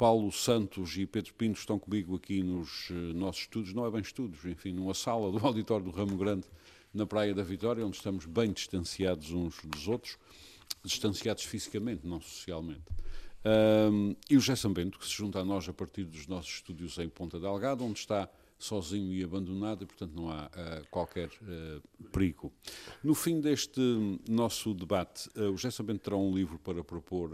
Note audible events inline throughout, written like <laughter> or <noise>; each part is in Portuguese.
Paulo Santos e Pedro Pinto estão comigo aqui nos uh, nossos estudos, não é bem estudos, enfim, numa sala do <laughs> auditório do Ramo Grande, na Praia da Vitória, onde estamos bem distanciados uns dos outros, distanciados fisicamente, não socialmente. Um, e o Gerson Bento, que se junta a nós a partir dos nossos estúdios em Ponta Delgada, onde está sozinho e abandonado e, portanto, não há uh, qualquer uh, perigo. No fim deste nosso debate, uh, o Gerson Bento terá um livro para propor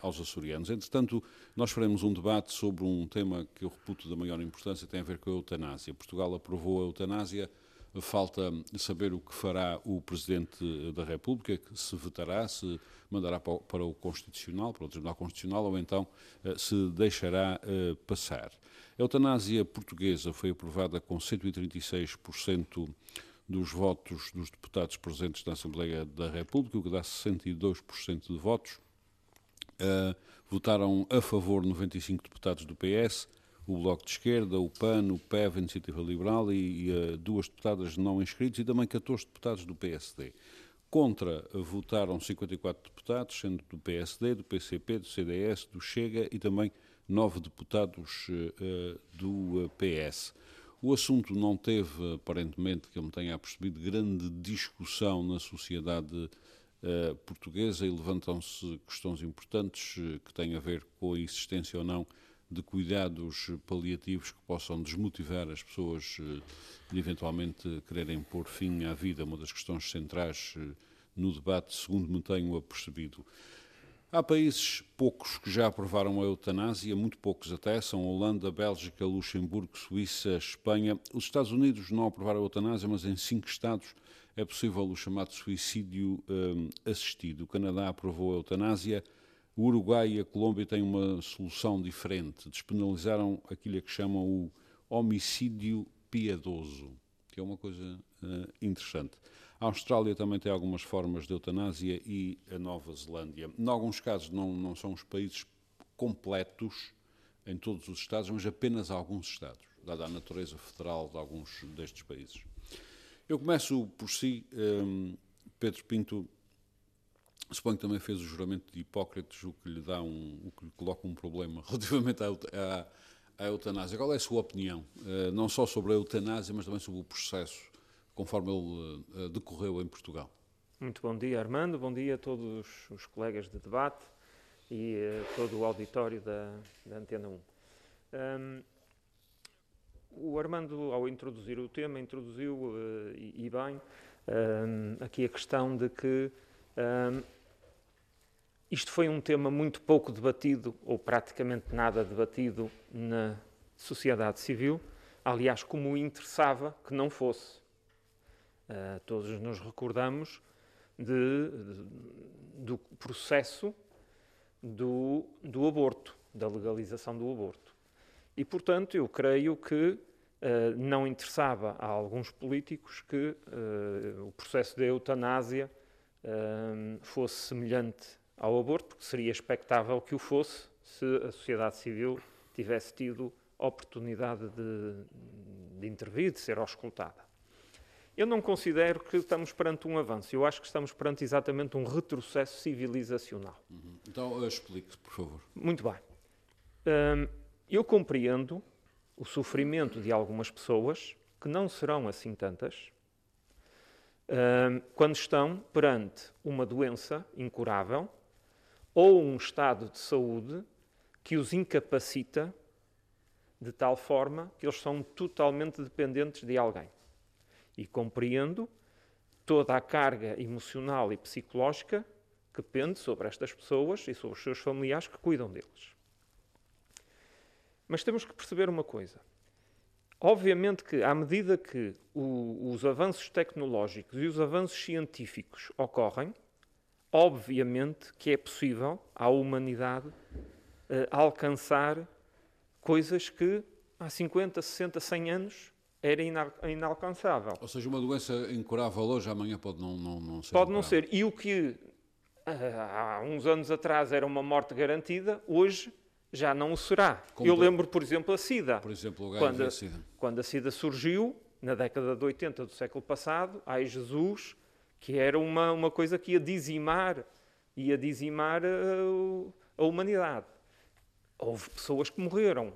aos açorianos. Entretanto, nós faremos um debate sobre um tema que eu reputo da maior importância, tem a ver com a eutanásia. Portugal aprovou a eutanásia, falta saber o que fará o Presidente da República, se vetará, se mandará para o Constitucional, para o Tribunal Constitucional, ou então se deixará passar. A eutanásia portuguesa foi aprovada com 136% dos votos dos deputados presentes na Assembleia da República, o que dá 62% de votos. Uh, votaram a favor 95 deputados do PS, o Bloco de Esquerda, o PAN, o PEV, a Iniciativa Liberal e, e uh, duas deputadas não inscritas e também 14 deputados do PSD. Contra votaram 54 deputados, sendo do PSD, do PCP, do CDS, do Chega e também nove deputados uh, do eh, PS. O assunto não teve, aparentemente, que eu me tenha percebido, grande discussão na sociedade uh, portuguesa e levantam-se questões importantes que têm a ver com a existência ou não de cuidados paliativos que possam desmotivar as pessoas de eventualmente quererem pôr fim à vida, uma das questões centrais no debate, segundo me tenho apercebido. Há países, poucos, que já aprovaram a eutanásia, muito poucos até, são Holanda, Bélgica, Luxemburgo, Suíça, Espanha. Os Estados Unidos não aprovaram a eutanásia, mas em cinco estados é possível o chamado suicídio um, assistido. O Canadá aprovou a eutanásia, o Uruguai e a Colômbia têm uma solução diferente. Despenalizaram aquilo que chamam o homicídio piedoso, que é uma coisa uh, interessante. A Austrália também tem algumas formas de eutanásia e a Nova Zelândia. Em alguns casos não, não são os países completos em todos os Estados, mas apenas alguns Estados, dada a natureza federal de alguns destes países. Eu começo por si, um, Pedro Pinto, suponho que também fez o juramento de Hipócrates, o que lhe dá um, o que lhe coloca um problema <laughs> relativamente à, à, à eutanásia. Qual é a sua opinião, uh, não só sobre a eutanásia, mas também sobre o processo conforme ele uh, decorreu em Portugal. Muito bom dia, Armando. Bom dia a todos os colegas de debate e uh, todo o auditório da, da Antena 1. Um, o Armando, ao introduzir o tema, introduziu, uh, e, e, bem, um, aqui a questão de que um, isto foi um tema muito pouco debatido, ou praticamente nada debatido, na sociedade civil. Aliás, como interessava que não fosse. Uh, todos nos recordamos de, de, do processo do, do aborto, da legalização do aborto. E, portanto, eu creio que uh, não interessava a alguns políticos que uh, o processo da eutanásia fosse semelhante ao aborto, porque seria expectável que o fosse se a sociedade civil tivesse tido oportunidade de, de intervir, de ser auscultada. Eu não considero que estamos perante um avanço. Eu acho que estamos perante exatamente um retrocesso civilizacional. Uhum. Então, explique, por favor. Muito bem. Hum, eu compreendo o sofrimento de algumas pessoas, que não serão assim tantas, hum, quando estão perante uma doença incurável ou um estado de saúde que os incapacita de tal forma que eles são totalmente dependentes de alguém e compreendo toda a carga emocional e psicológica que pende sobre estas pessoas e sobre os seus familiares que cuidam deles. Mas temos que perceber uma coisa. Obviamente que, à medida que o, os avanços tecnológicos e os avanços científicos ocorrem, obviamente que é possível à humanidade eh, alcançar coisas que há 50, 60, 100 anos era inalcançável. Ou seja, uma doença incurável hoje, amanhã pode não, não, não ser. Pode não ser. E o que ah, há uns anos atrás era uma morte garantida, hoje já não o será. Como Eu lembro, por exemplo, a SIDA. Por exemplo, o quando, a SIDA. Quando a SIDA surgiu, na década de 80 do século passado, ai Jesus, que era uma, uma coisa que ia dizimar, ia dizimar a, a humanidade. Houve pessoas que morreram,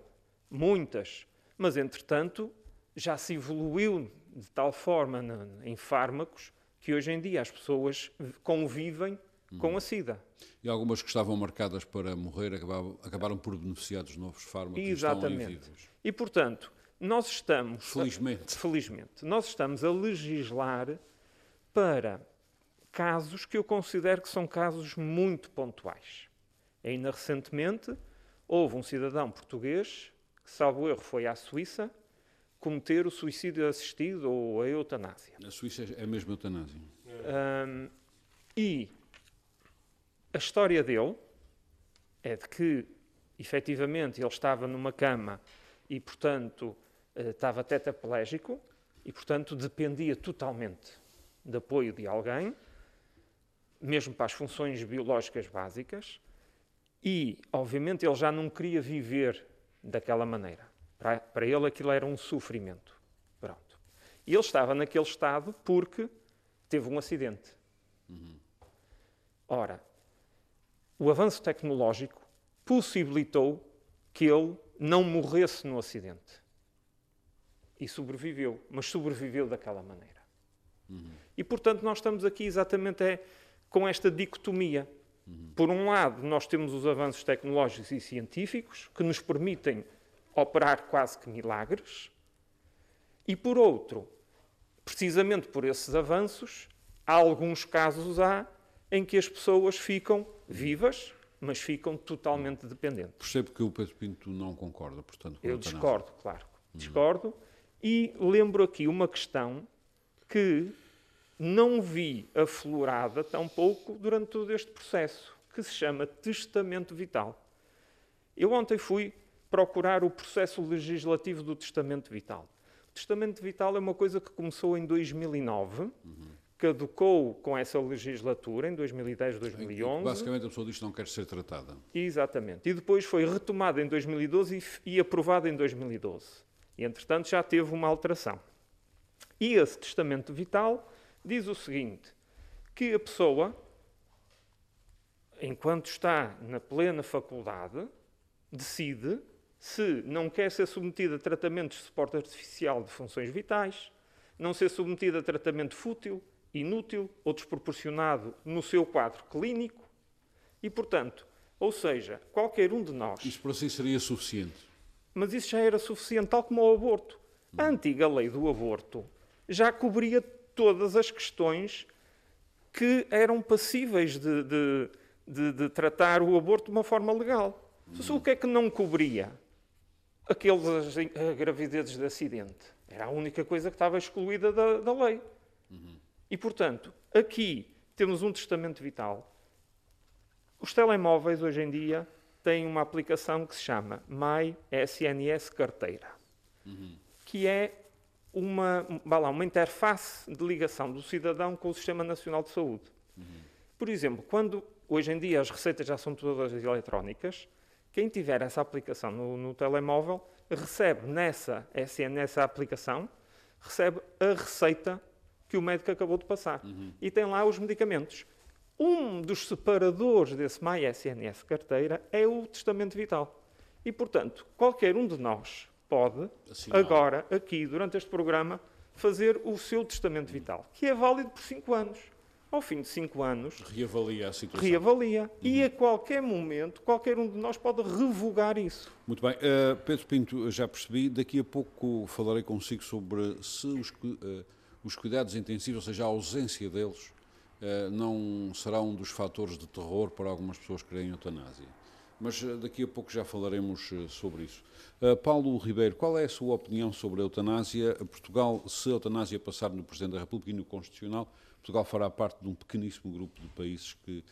muitas, mas entretanto já se evoluiu de tal forma em fármacos que hoje em dia as pessoas convivem com a SIDA. E algumas que estavam marcadas para morrer acabaram, acabaram por beneficiar dos novos fármacos Exatamente. E, portanto, nós estamos... Felizmente. A, felizmente. Nós estamos a legislar para casos que eu considero que são casos muito pontuais. Ainda recentemente, houve um cidadão português que, salvo erro, foi à Suíça cometer o suicídio assistido ou a eutanásia. Na Suíça é mesmo eutanásia. Um, e a história dele é de que, efetivamente, ele estava numa cama e, portanto, eh, estava tetraplégico e, portanto, dependia totalmente de apoio de alguém, mesmo para as funções biológicas básicas, e, obviamente, ele já não queria viver daquela maneira. Para, para ele aquilo era um sofrimento. Pronto. E ele estava naquele estado porque teve um acidente. Uhum. Ora, o avanço tecnológico possibilitou que ele não morresse no acidente. E sobreviveu, mas sobreviveu daquela maneira. Uhum. E, portanto, nós estamos aqui exatamente é, com esta dicotomia. Uhum. Por um lado, nós temos os avanços tecnológicos e científicos que nos permitem operar quase que milagres, e por outro, precisamente por esses avanços, há alguns casos há em que as pessoas ficam vivas, mas ficam totalmente dependentes. Percebo que o Pedro Pinto não concorda, portanto. Eu discordo, claro. Uhum. Discordo. E lembro aqui uma questão que não vi aflorada tão pouco durante todo este processo, que se chama testamento vital. Eu ontem fui procurar o processo legislativo do testamento vital. O testamento vital é uma coisa que começou em 2009, uhum. caducou com essa legislatura em 2010, 2011. Basicamente a pessoa diz que não quer ser tratada. Exatamente. E depois foi retomada em 2012 e, e aprovada em 2012. E entretanto já teve uma alteração. E esse testamento vital diz o seguinte: que a pessoa, enquanto está na plena faculdade, decide se não quer ser submetido a tratamentos de suporte artificial de funções vitais, não ser submetido a tratamento fútil, inútil ou desproporcionado no seu quadro clínico e, portanto, ou seja, qualquer um de nós. Isso para si seria suficiente. Mas isso já era suficiente, tal como o aborto. A antiga lei do aborto já cobria todas as questões que eram passíveis de, de, de, de tratar o aborto de uma forma legal. Hum. O que é que não cobria? Aqueles gravidezes de acidente. Era a única coisa que estava excluída da, da lei. Uhum. E, portanto, aqui temos um testamento vital. Os telemóveis, hoje em dia, têm uma aplicação que se chama My SNS Carteira, uhum. que é uma, lá, uma interface de ligação do cidadão com o Sistema Nacional de Saúde. Uhum. Por exemplo, quando hoje em dia as receitas já são todas eletrónicas, quem tiver essa aplicação no, no telemóvel recebe nessa, nessa aplicação, recebe a receita que o médico acabou de passar. Uhum. E tem lá os medicamentos. Um dos separadores desse MySNS carteira é o testamento vital. E, portanto, qualquer um de nós pode, agora, aqui, durante este programa, fazer o seu testamento vital, que é válido por 5 anos ao fim de cinco anos, reavalia a situação. Reavalia. Uhum. E a qualquer momento, qualquer um de nós pode revogar isso. Muito bem. Uh, Pedro Pinto, já percebi. Daqui a pouco falarei consigo sobre se os, uh, os cuidados intensivos, ou seja, a ausência deles, uh, não será um dos fatores de terror para algumas pessoas que querem eutanásia. Mas daqui a pouco já falaremos sobre isso. Paulo Ribeiro, qual é a sua opinião sobre a eutanásia? Portugal, se a eutanásia passar no Presidente da República e no Constitucional, Portugal fará parte de um pequeníssimo grupo de países que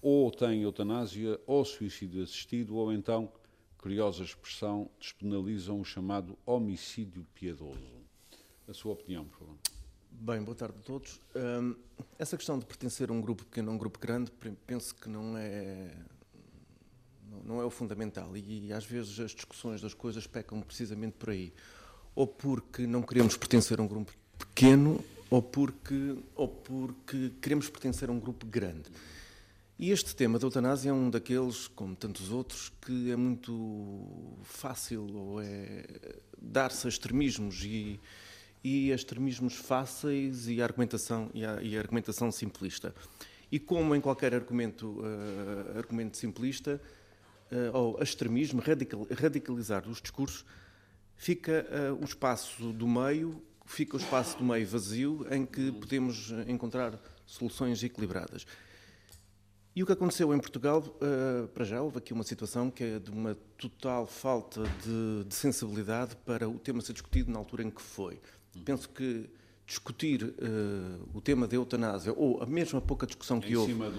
ou têm eutanásia ou suicídio assistido, ou então, curiosa expressão, despenalizam o chamado homicídio piedoso. a sua opinião, por favor. Bem, boa tarde a todos. Um, essa questão de pertencer a um grupo pequeno ou um grupo grande, penso que não é não é o fundamental e, e às vezes as discussões das coisas pecam precisamente por aí, ou porque não queremos pertencer a um grupo pequeno, ou porque ou porque queremos pertencer a um grupo grande. E este tema da eutanásia é um daqueles, como tantos outros, que é muito fácil ou é dar-se a extremismos e, e a extremismos fáceis e a argumentação, e a, e a argumentação simplista. E como em qualquer argumento, uh, argumento simplista, uh, ou extremismo, radical, radicalizar os discursos, fica uh, o espaço do meio, fica o espaço do meio vazio em que podemos encontrar soluções equilibradas. E o que aconteceu em Portugal, uh, para já, houve aqui uma situação que é de uma total falta de, de, sensibilidade para o tema ser discutido na altura em que foi. Penso que discutir uh, o tema da eutanásia, ou a mesma pouca discussão que em houve, cima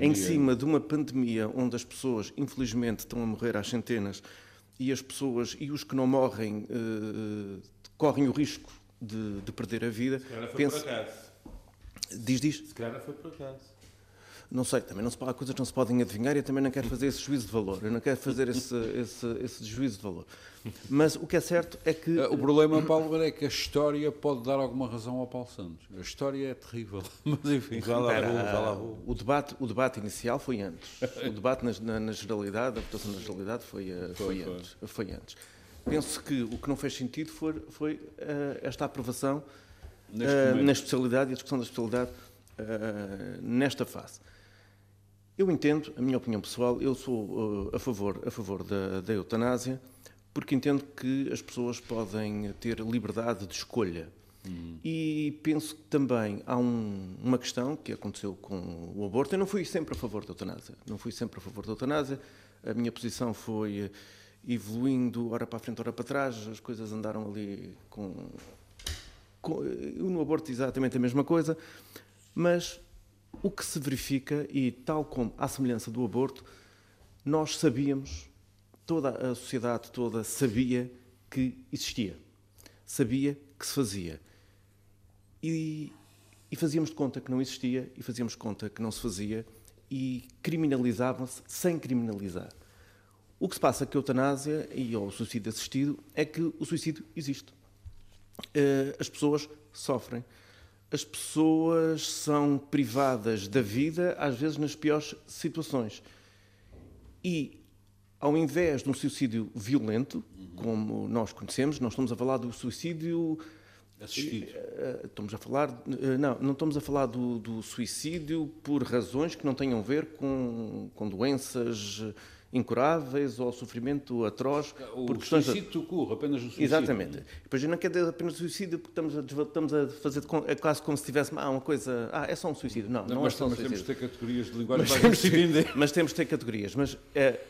em cima de uma pandemia onde as pessoas, infelizmente, estão a morrer às centenas, e as pessoas, e os que não morrem, uh, correm o risco de, de, perder a vida. Se calhar foi penso, por acaso. Diz, diz. Se calhar foi por acaso. Não sei, também não se, há coisas que não se podem adivinhar e eu também não quero fazer esse juízo de valor. Eu não quero fazer esse, <laughs> esse, esse juízo de valor. Mas o que é certo é que. O problema, Paulo, é que a história pode dar alguma razão ao Paulo Santos. A história é terrível. <laughs> Mas enfim. Já lá vou, já lá. O, debate, o debate inicial foi antes. O debate na, na, na generalidade, a votação na generalidade foi, eh, foi, foi, antes, foi antes. Penso que o que não fez sentido foi, foi uh, esta aprovação uh, na especialidade e a discussão da especialidade uh, nesta fase. Eu entendo, a minha opinião pessoal, eu sou a favor, a favor da, da eutanásia, porque entendo que as pessoas podem ter liberdade de escolha. Uhum. E penso que também há um, uma questão que aconteceu com o aborto. Eu não fui sempre a favor da eutanásia. Não fui sempre a favor da eutanásia. A minha posição foi evoluindo, ora para a frente, ora para trás. As coisas andaram ali com. com uh, no aborto, exatamente a mesma coisa. Mas o que se verifica, e tal como à semelhança do aborto, nós sabíamos, toda a sociedade toda sabia que existia, sabia que se fazia. E, e fazíamos de conta que não existia, e fazíamos de conta que não se fazia, e criminalizavam-se sem criminalizar. O que se passa com a eutanásia e o suicídio assistido é que o suicídio existe. Eh, as pessoas sofrem as pessoas são privadas da vida, às vezes nas piores situações. E, ao invés de um suicídio violento, como nós conhecemos, nós estamos a falar do suicídio. Assistido. Eh, estamos a falar. Eh, não, não estamos a falar do, do suicídio por razões que não tenham a ver com, com doenças incuráveis ou sofrimento atroz. O por questões suicídio ocorre, apenas o suicídio. Exatamente. Depois não quer dizer apenas o suicídio porque estamos a, estamos a fazer é quase como se tivesse ah, uma coisa, ah, é só um suicídio. Não, não, não é só um suicídio. Mas temos de ter categorias de linguagem mas para temos, mas temos de ter categorias. Mas, é,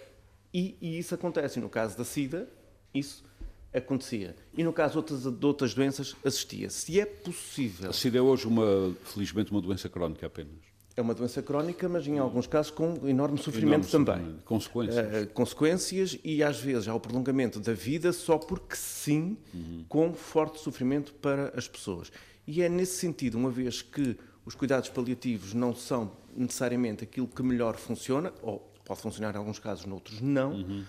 e, e, isso acontece. No caso da SIDA, isso acontecia. E no caso de outras, de outras doenças, assistia. Se é possível... A SIDA é hoje, uma, felizmente, uma doença crónica apenas. É uma doença crónica, mas em alguns casos com enorme sofrimento enorme também. Sofrimento. Consequências. Uh, consequências e às vezes há o prolongamento da vida só porque sim, uhum. com forte sofrimento para as pessoas. E é nesse sentido, uma vez que os cuidados paliativos não são necessariamente aquilo que melhor funciona, ou pode funcionar em alguns casos, noutros não, uhum.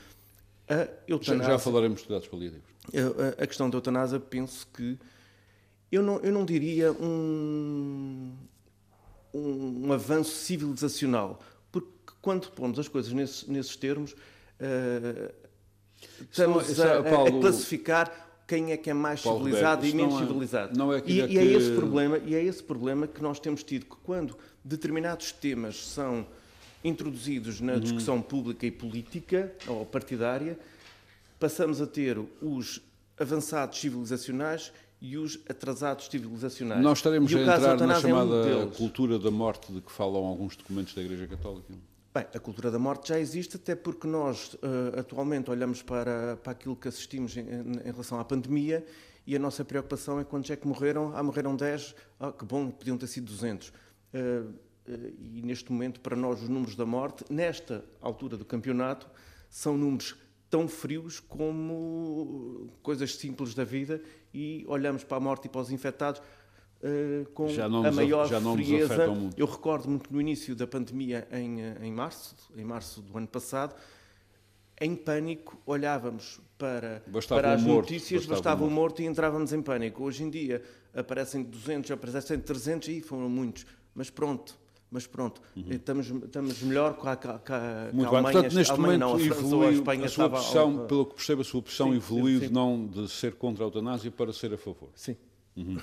a eutanásia... Já, já falaremos de cuidados paliativos. A, a, questão da eutanásia, penso que eu não, eu não diria um, um, um avanço civilizacional, porque quando pomos as coisas nesses, nesses termos, uh, estamos a, a, Paulo, a, classificar quem é que é mais Paulo civilizado Roberto, e menos é, civilizado. Não é e, e, é esse problema, e é esse problema que nós temos tido, que quando determinados temas são introduzidos na uhum. discussão pública e política, ou partidária, passamos a ter os avançados civilizacionais e os atrasados civilizacionais. Nós estaremos a entrar na chamada é um cultura da morte de que falam alguns documentos da Igreja Católica. Bem, a cultura da morte já existe, até porque nós uh, atualmente olhamos para, para aquilo que assistimos em, em, relação à pandemia e a nossa preocupação é quantos é que morreram. Ah, morreram 10, ah, que bom, podiam ter sido 200. Uh, uh, e neste momento, para nós, os números da morte, nesta altura do campeonato, são números tão frios como coisas simples da vida e olhamos para a morte e para os infectados uh, com a maior já frieza. Eu recordo-me que no início da pandemia, em, eh, em março, em março do ano passado, em pânico olhávamos para, para as morto, notícias, bastava, bastava o morto e entrávamos em pânico. Hoje em dia aparecem 200, aparecem 300 e foram muitos. Mas pronto, mas pronto, uhum. estamos, estamos melhor com a, com a, com a Muito Alemanha. Portanto, neste Alemanha, momento não, a evoluiu, a a sua pressão, ao... pelo que percebo, a sua pressão sim, evoluiu sim, não de ser contra a eutanásia para ser a favor. Sim. Uhum.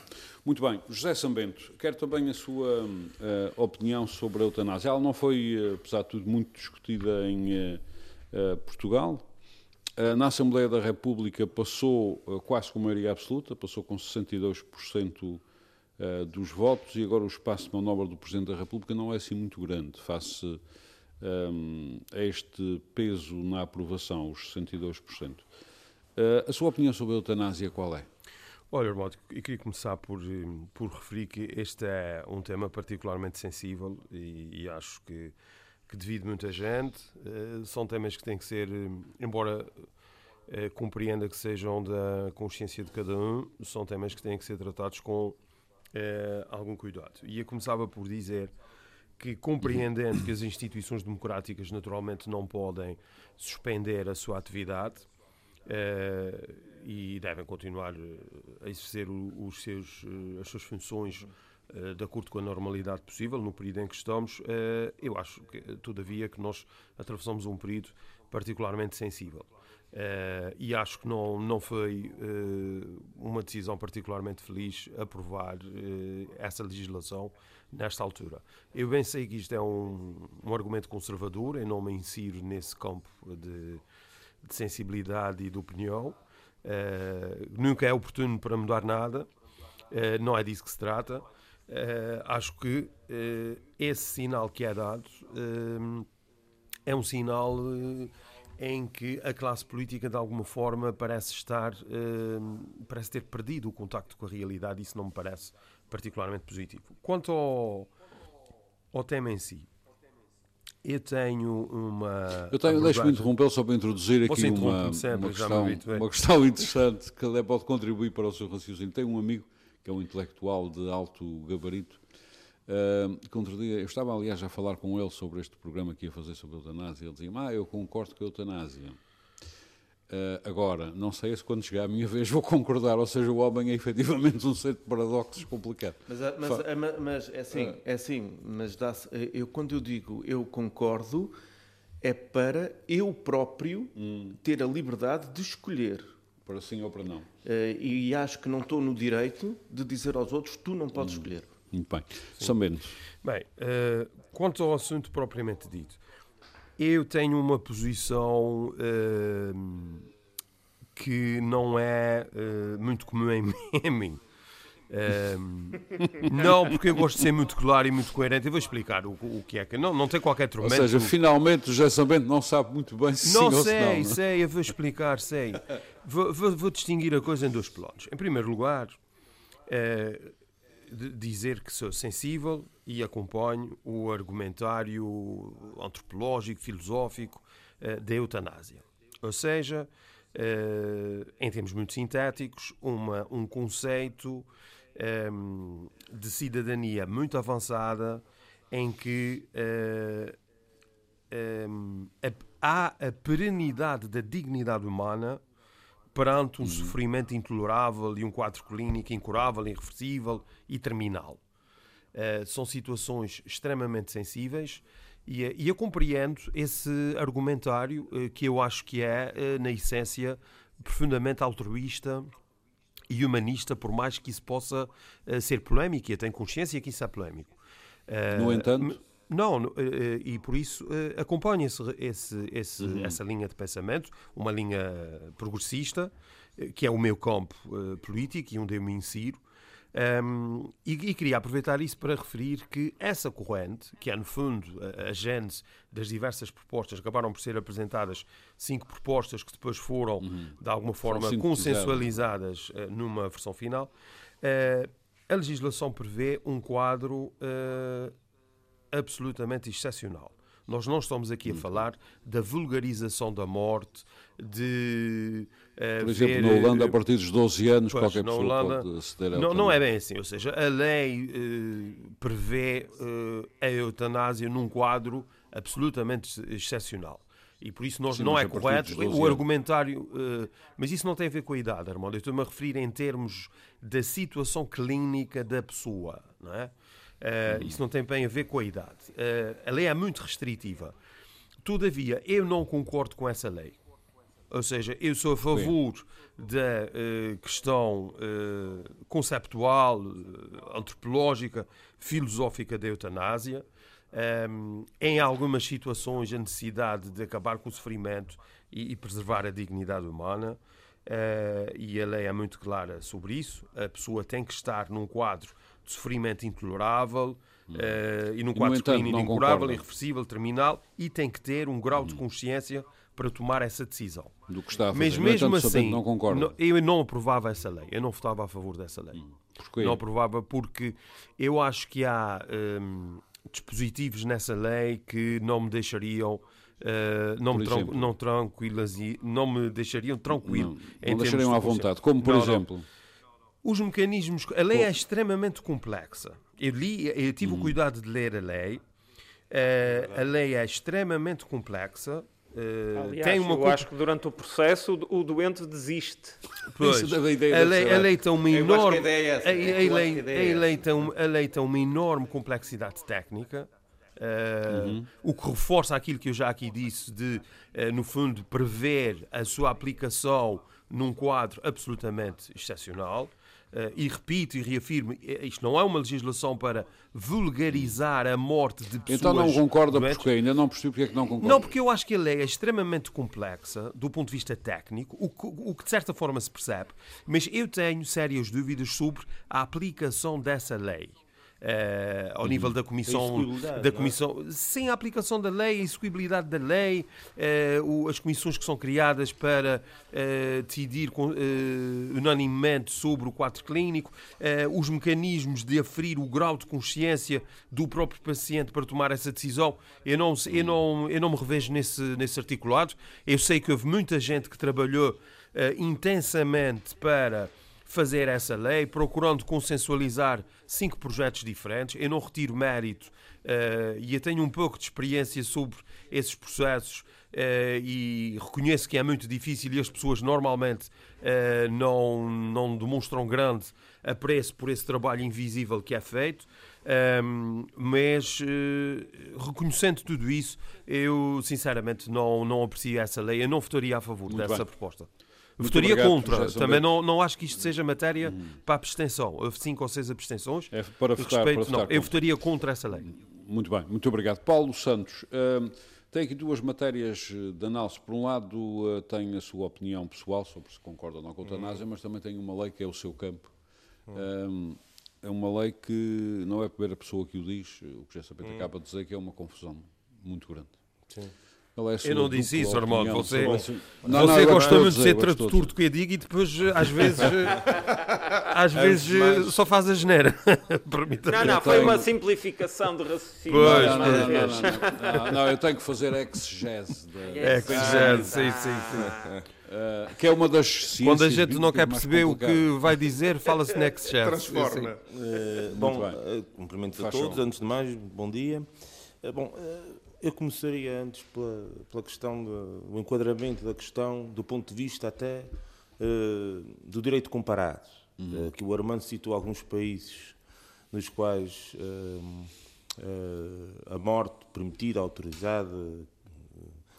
Muito bem. José Sambento, quero também a sua uh, opinião sobre a eutanásia. Ela não foi, uh, apesar de tudo, muito discutida em uh, Portugal. na Assembleia da República passou quase com maioria absoluta, passou com 62% dos votos e agora o espaço de manobra do Presidente da República não é assim muito grande face um, a este peso na aprovação, os 62%. a sua opinião sobre a eutanásia qual é? Olha, Armando, eu queria começar por, por referir que este é um tema particularmente sensível e, e acho que, que divide muita gente. Uh, são temas que têm que ser, embora uh, compreenda que sejam da consciência de cada um, são temas que têm que ser tratados com uh, algum cuidado. E eu começava por dizer que, compreendendo que as instituições democráticas naturalmente não podem suspender a sua atividade, e devem continuar eh, a exercer os seus, as suas funções de acordo com a normalidade possível no período em que estamos. Eu acho, que, todavia, que nós atravessamos um período particularmente sensível. E acho que não, não foi uma decisão particularmente feliz aprovar essa legislação nesta altura. Eu bem sei que isto é um, um argumento conservador, eu não me insiro nesse campo de, de sensibilidade e de opinião, Uh, nunca é oportuno para mudar nada, uh, não é disso que se trata. Uh, acho que esse sinal que é dado é um sinal em que a classe política de alguma forma parece estar, parece ter perdido o contacto com a realidade. Isso não me parece particularmente positivo. Quanto ao, ao tema em si, eu tenho uma. Eu tenho, deixe-me interromper só para introduzir aqui uma, sempre, uma, questão, uma questão <laughs> interessante que pode contribuir para o seu raciocínio. Tenho um amigo que é um intelectual de alto gabarito. Uh, que outro dia, eu estava aliás a falar com ele sobre este programa que ia fazer sobre a eutanásia. Ele dizia: Ah, eu concordo com a eutanásia. Uh, agora, não sei se quando chegar a minha <laughs> vez vou concordar, ou seja, o homem é efetivamente um ser de paradoxos complicado. Mas, ah, mas, ah, mas, mas é assim, é assim, mas dá eu quando eu digo eu concordo, é para eu próprio hum. ter a liberdade de escolher. Para sim ou para não. Uh, e acho que não estou no direito de dizer aos outros, tu não podes hum. escolher. Muito bem. Sim. São menos. Bem, uh, quanto ao assunto propriamente dito, eu tenho uma posição uh, que não é uh, muito comum em, <laughs> em mim. Uh, não, porque eu gosto de ser muito claro e muito coerente. Eu vou explicar o, o que é que. Não, não tem qualquer tormento. Ou seja, finalmente o José Sambento não sabe muito bem se não sim sei, ou se não. sei, eu vou explicar, sei. Vou, vou, vou, distinguir a coisa em dois planos. Em primeiro lugar, uh, dizer que sou sensível e acompanho o argumentário antropológico, filosófico uh, da eutanásia. Ou seja, uh, em termos muito sintéticos, uma, um conceito eh, de cidadania muito avançada em que há a perenidade da dignidade humana perante um uhum. sofrimento intolerável e um quadro clínico incurável, irreversível e terminal. Uh, são situações extremamente sensíveis e, eh, e eu compreendo esse argumentário uh, que eu acho que é, uh, na essência, profundamente altruísta e humanista, por mais que isso possa ser polémico, e eu tenho consciência que isso é polémico. no entanto. Não, e por isso esse, esse, uhum. essa linha de pensamento, uma linha progressista, que é o meu campo político e onde eu me insiro, um, e, e, queria aproveitar isso para referir que essa corrente, que é no fundo a, a gênese das diversas propostas, acabaram por ser apresentadas cinco propostas que depois foram uhum. de alguma forma consensualizadas uh, numa versão final. Uh, a legislação prevê um quadro uh, absolutamente excepcional. Nós não estamos aqui a falar da vulgarização da morte, de. Uh, Por exemplo, ver, na Holanda, a partir dos 12 anos, pois, qualquer pessoa Holanda, pode aceder a não, não é bem assim, ou seja, a lei uh, prevê uh, a eutanásia num quadro absolutamente excepcional. E por isso nós Sim, não é correto dos 12 o argumentário. uh, mas isso não tem a ver com a idade, Armando. Eu estou-me a referir em termos da situação clínica da pessoa, não é? Uh, Isso não tem bem a ver com a idade. Uh, a lei é muito restritiva. Todavia, eu não concordo com essa lei. Ou seja, eu sou a favor da eh, questão conceptual, antropológica, filosófica da eutanásia. Ehm, em algumas situações, a necessidade de acabar com o sofrimento e, e preservar a dignidade humana. E a lei é muito clara sobre isso. A pessoa tem que estar num quadro de sofrimento intolerável eh, e num quadro entanto, clínico incurável, irreversível, terminal e tem que ter um grau de consciência para tomar essa decisão. do que está a fazer. Mas mesmo entanto, assim, não concorda. não- eu não aprovava essa lei. Eu não votava a favor dessa lei. Porquê? Não aprovava porque eu acho que há hum, dispositivos nessa lei que não me deixariam eh, não, Por me exemplo? não, e não me deixariam tranquilo. Não, em não termos deixariam de à vontade. Como, por não. exemplo, Os mecanismos. A lei é extremamente complexa. Eu, li, eu tive Uhum. o cuidado de ler a lei. Eh, a lei é extremamente complexa. eh, Aliás, tem uma eu acho que durante o processo o- o doente desiste. Pois, a ideia a da lei, a lei tem uma enorme. é a- a Eu acho que a lei- é tem um- a lei tem uma enorme complexidade técnica. eh, O que reforça aquilo que eu já aqui disse, de, eh, no fundo, prever a sua aplicação num quadro absolutamente excepcional. Eh, e repito e reafirmo, eh, isto não é uma legislação para vulgarizar a morte de pessoas. então não concorda doentes. porque ainda não percebi porque é que não concorda. Não, porque eu acho que a lei é extremamente complexa do ponto de vista técnico, o que, o que de certa forma se percebe, mas eu tenho sérias dúvidas sobre a aplicação dessa lei. Eh, ao nível da comissão, da é? comissão sem a aplicação da lei, a execuibilidade da lei, eh, o- as comissões que são criadas para eh, decidir com- unanimemente sobre o quadro clínico, os mecanismos de aferir o grau de consciência do próprio paciente para tomar essa decisão. Eu não, eu não, eu não me revejo nesse, nesse articulado. Eu sei que houve muita gente que trabalhou intensamente para fazer essa lei, procurando consensualizar cinco projetos diferentes. Eu não retiro mérito eh, e eu tenho um pouco de experiência sobre esses processos eh, e reconheço que é muito difícil e as pessoas normalmente eh, não, não demonstram grande apreço por esse trabalho invisível que é feito. Ahm, mas eh, reconhecendo tudo isso, eu sinceramente não, não aprecio essa lei. Eu não votaria a favor Muito dessa bem. proposta. Votaria obrigado, contra. Também não, não acho que isto seja matéria para abstenção. Houve cinco ou seis abstenções. É para votar, respeito, para não. votar Eu votaria contra essa lei. Muito bem, muito obrigado. Paulo Santos, hum, tem aqui duas matérias eh, de análise. Por um lado, eh, tem a sua opinião pessoal sobre se concorda ou não com a eutanásia, mas também tem uma lei que é o seu campo. Hum, é uma lei que não é a primeira pessoa que o diz, o que já sabendo acaba de dizer que é uma confusão muito grande. Qual é Eu não disse dupla isso, Armando. opinião Você, esse- Não, não, você eu gosta muito de ser tradutor do que eu digo e depois, eh, às vezes, eh, <laughs> às vezes eh, só faz a geneira. <laughs> Permita-me. Não, não, foi uma simplificação de raciocínio. Pois, Não, não, não, não, não, não, não, eu tenho que fazer exegese. da- É que já, sim, sim, sim. eh, que é uma das ciências Quando a gente não quer perceber o que vai dizer, fala-se next chef. Transforma. Eh, bom, bem. eh, cumprimentos a todos, antes de mais, bom dia. Bom, eu começaria antes pela, pela questão do enquadramento da questão do ponto de vista até eh, do direito comparado, Uhum. eh, que o Armando citou alguns países nos quais eh, a morte permitida, autorizada,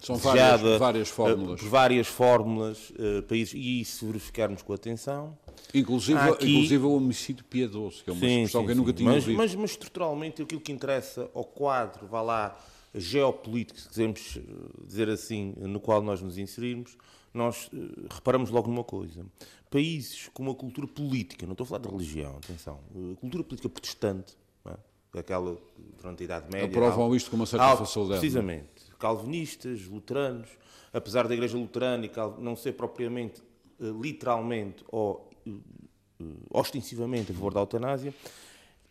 São várias, desejada, várias fórmulas. por várias fórmulas, países, e se verificarmos com atenção, Inclusive, aqui- inclusive o homicídio piedoso, que é uma expressão que eu nunca tinha mas, ouvido. mas, mas estruturalmente aquilo que interessa ao quadro, vá lá, geopolítico, se quisermos eh, dizer assim, no qual nós nos inserimos, nós eh, reparamos logo numa coisa. Países com uma cultura política, não estou a falar de religião, atenção, eh, cultura política protestante, é? aquela durante a Idade Média. Aprovam isto com uma certa facilidade. Precisamente. Calvinistas, luteranos, apesar da Igreja Luterana não ser propriamente, literalmente ou ostensivamente a favor da eutanásia,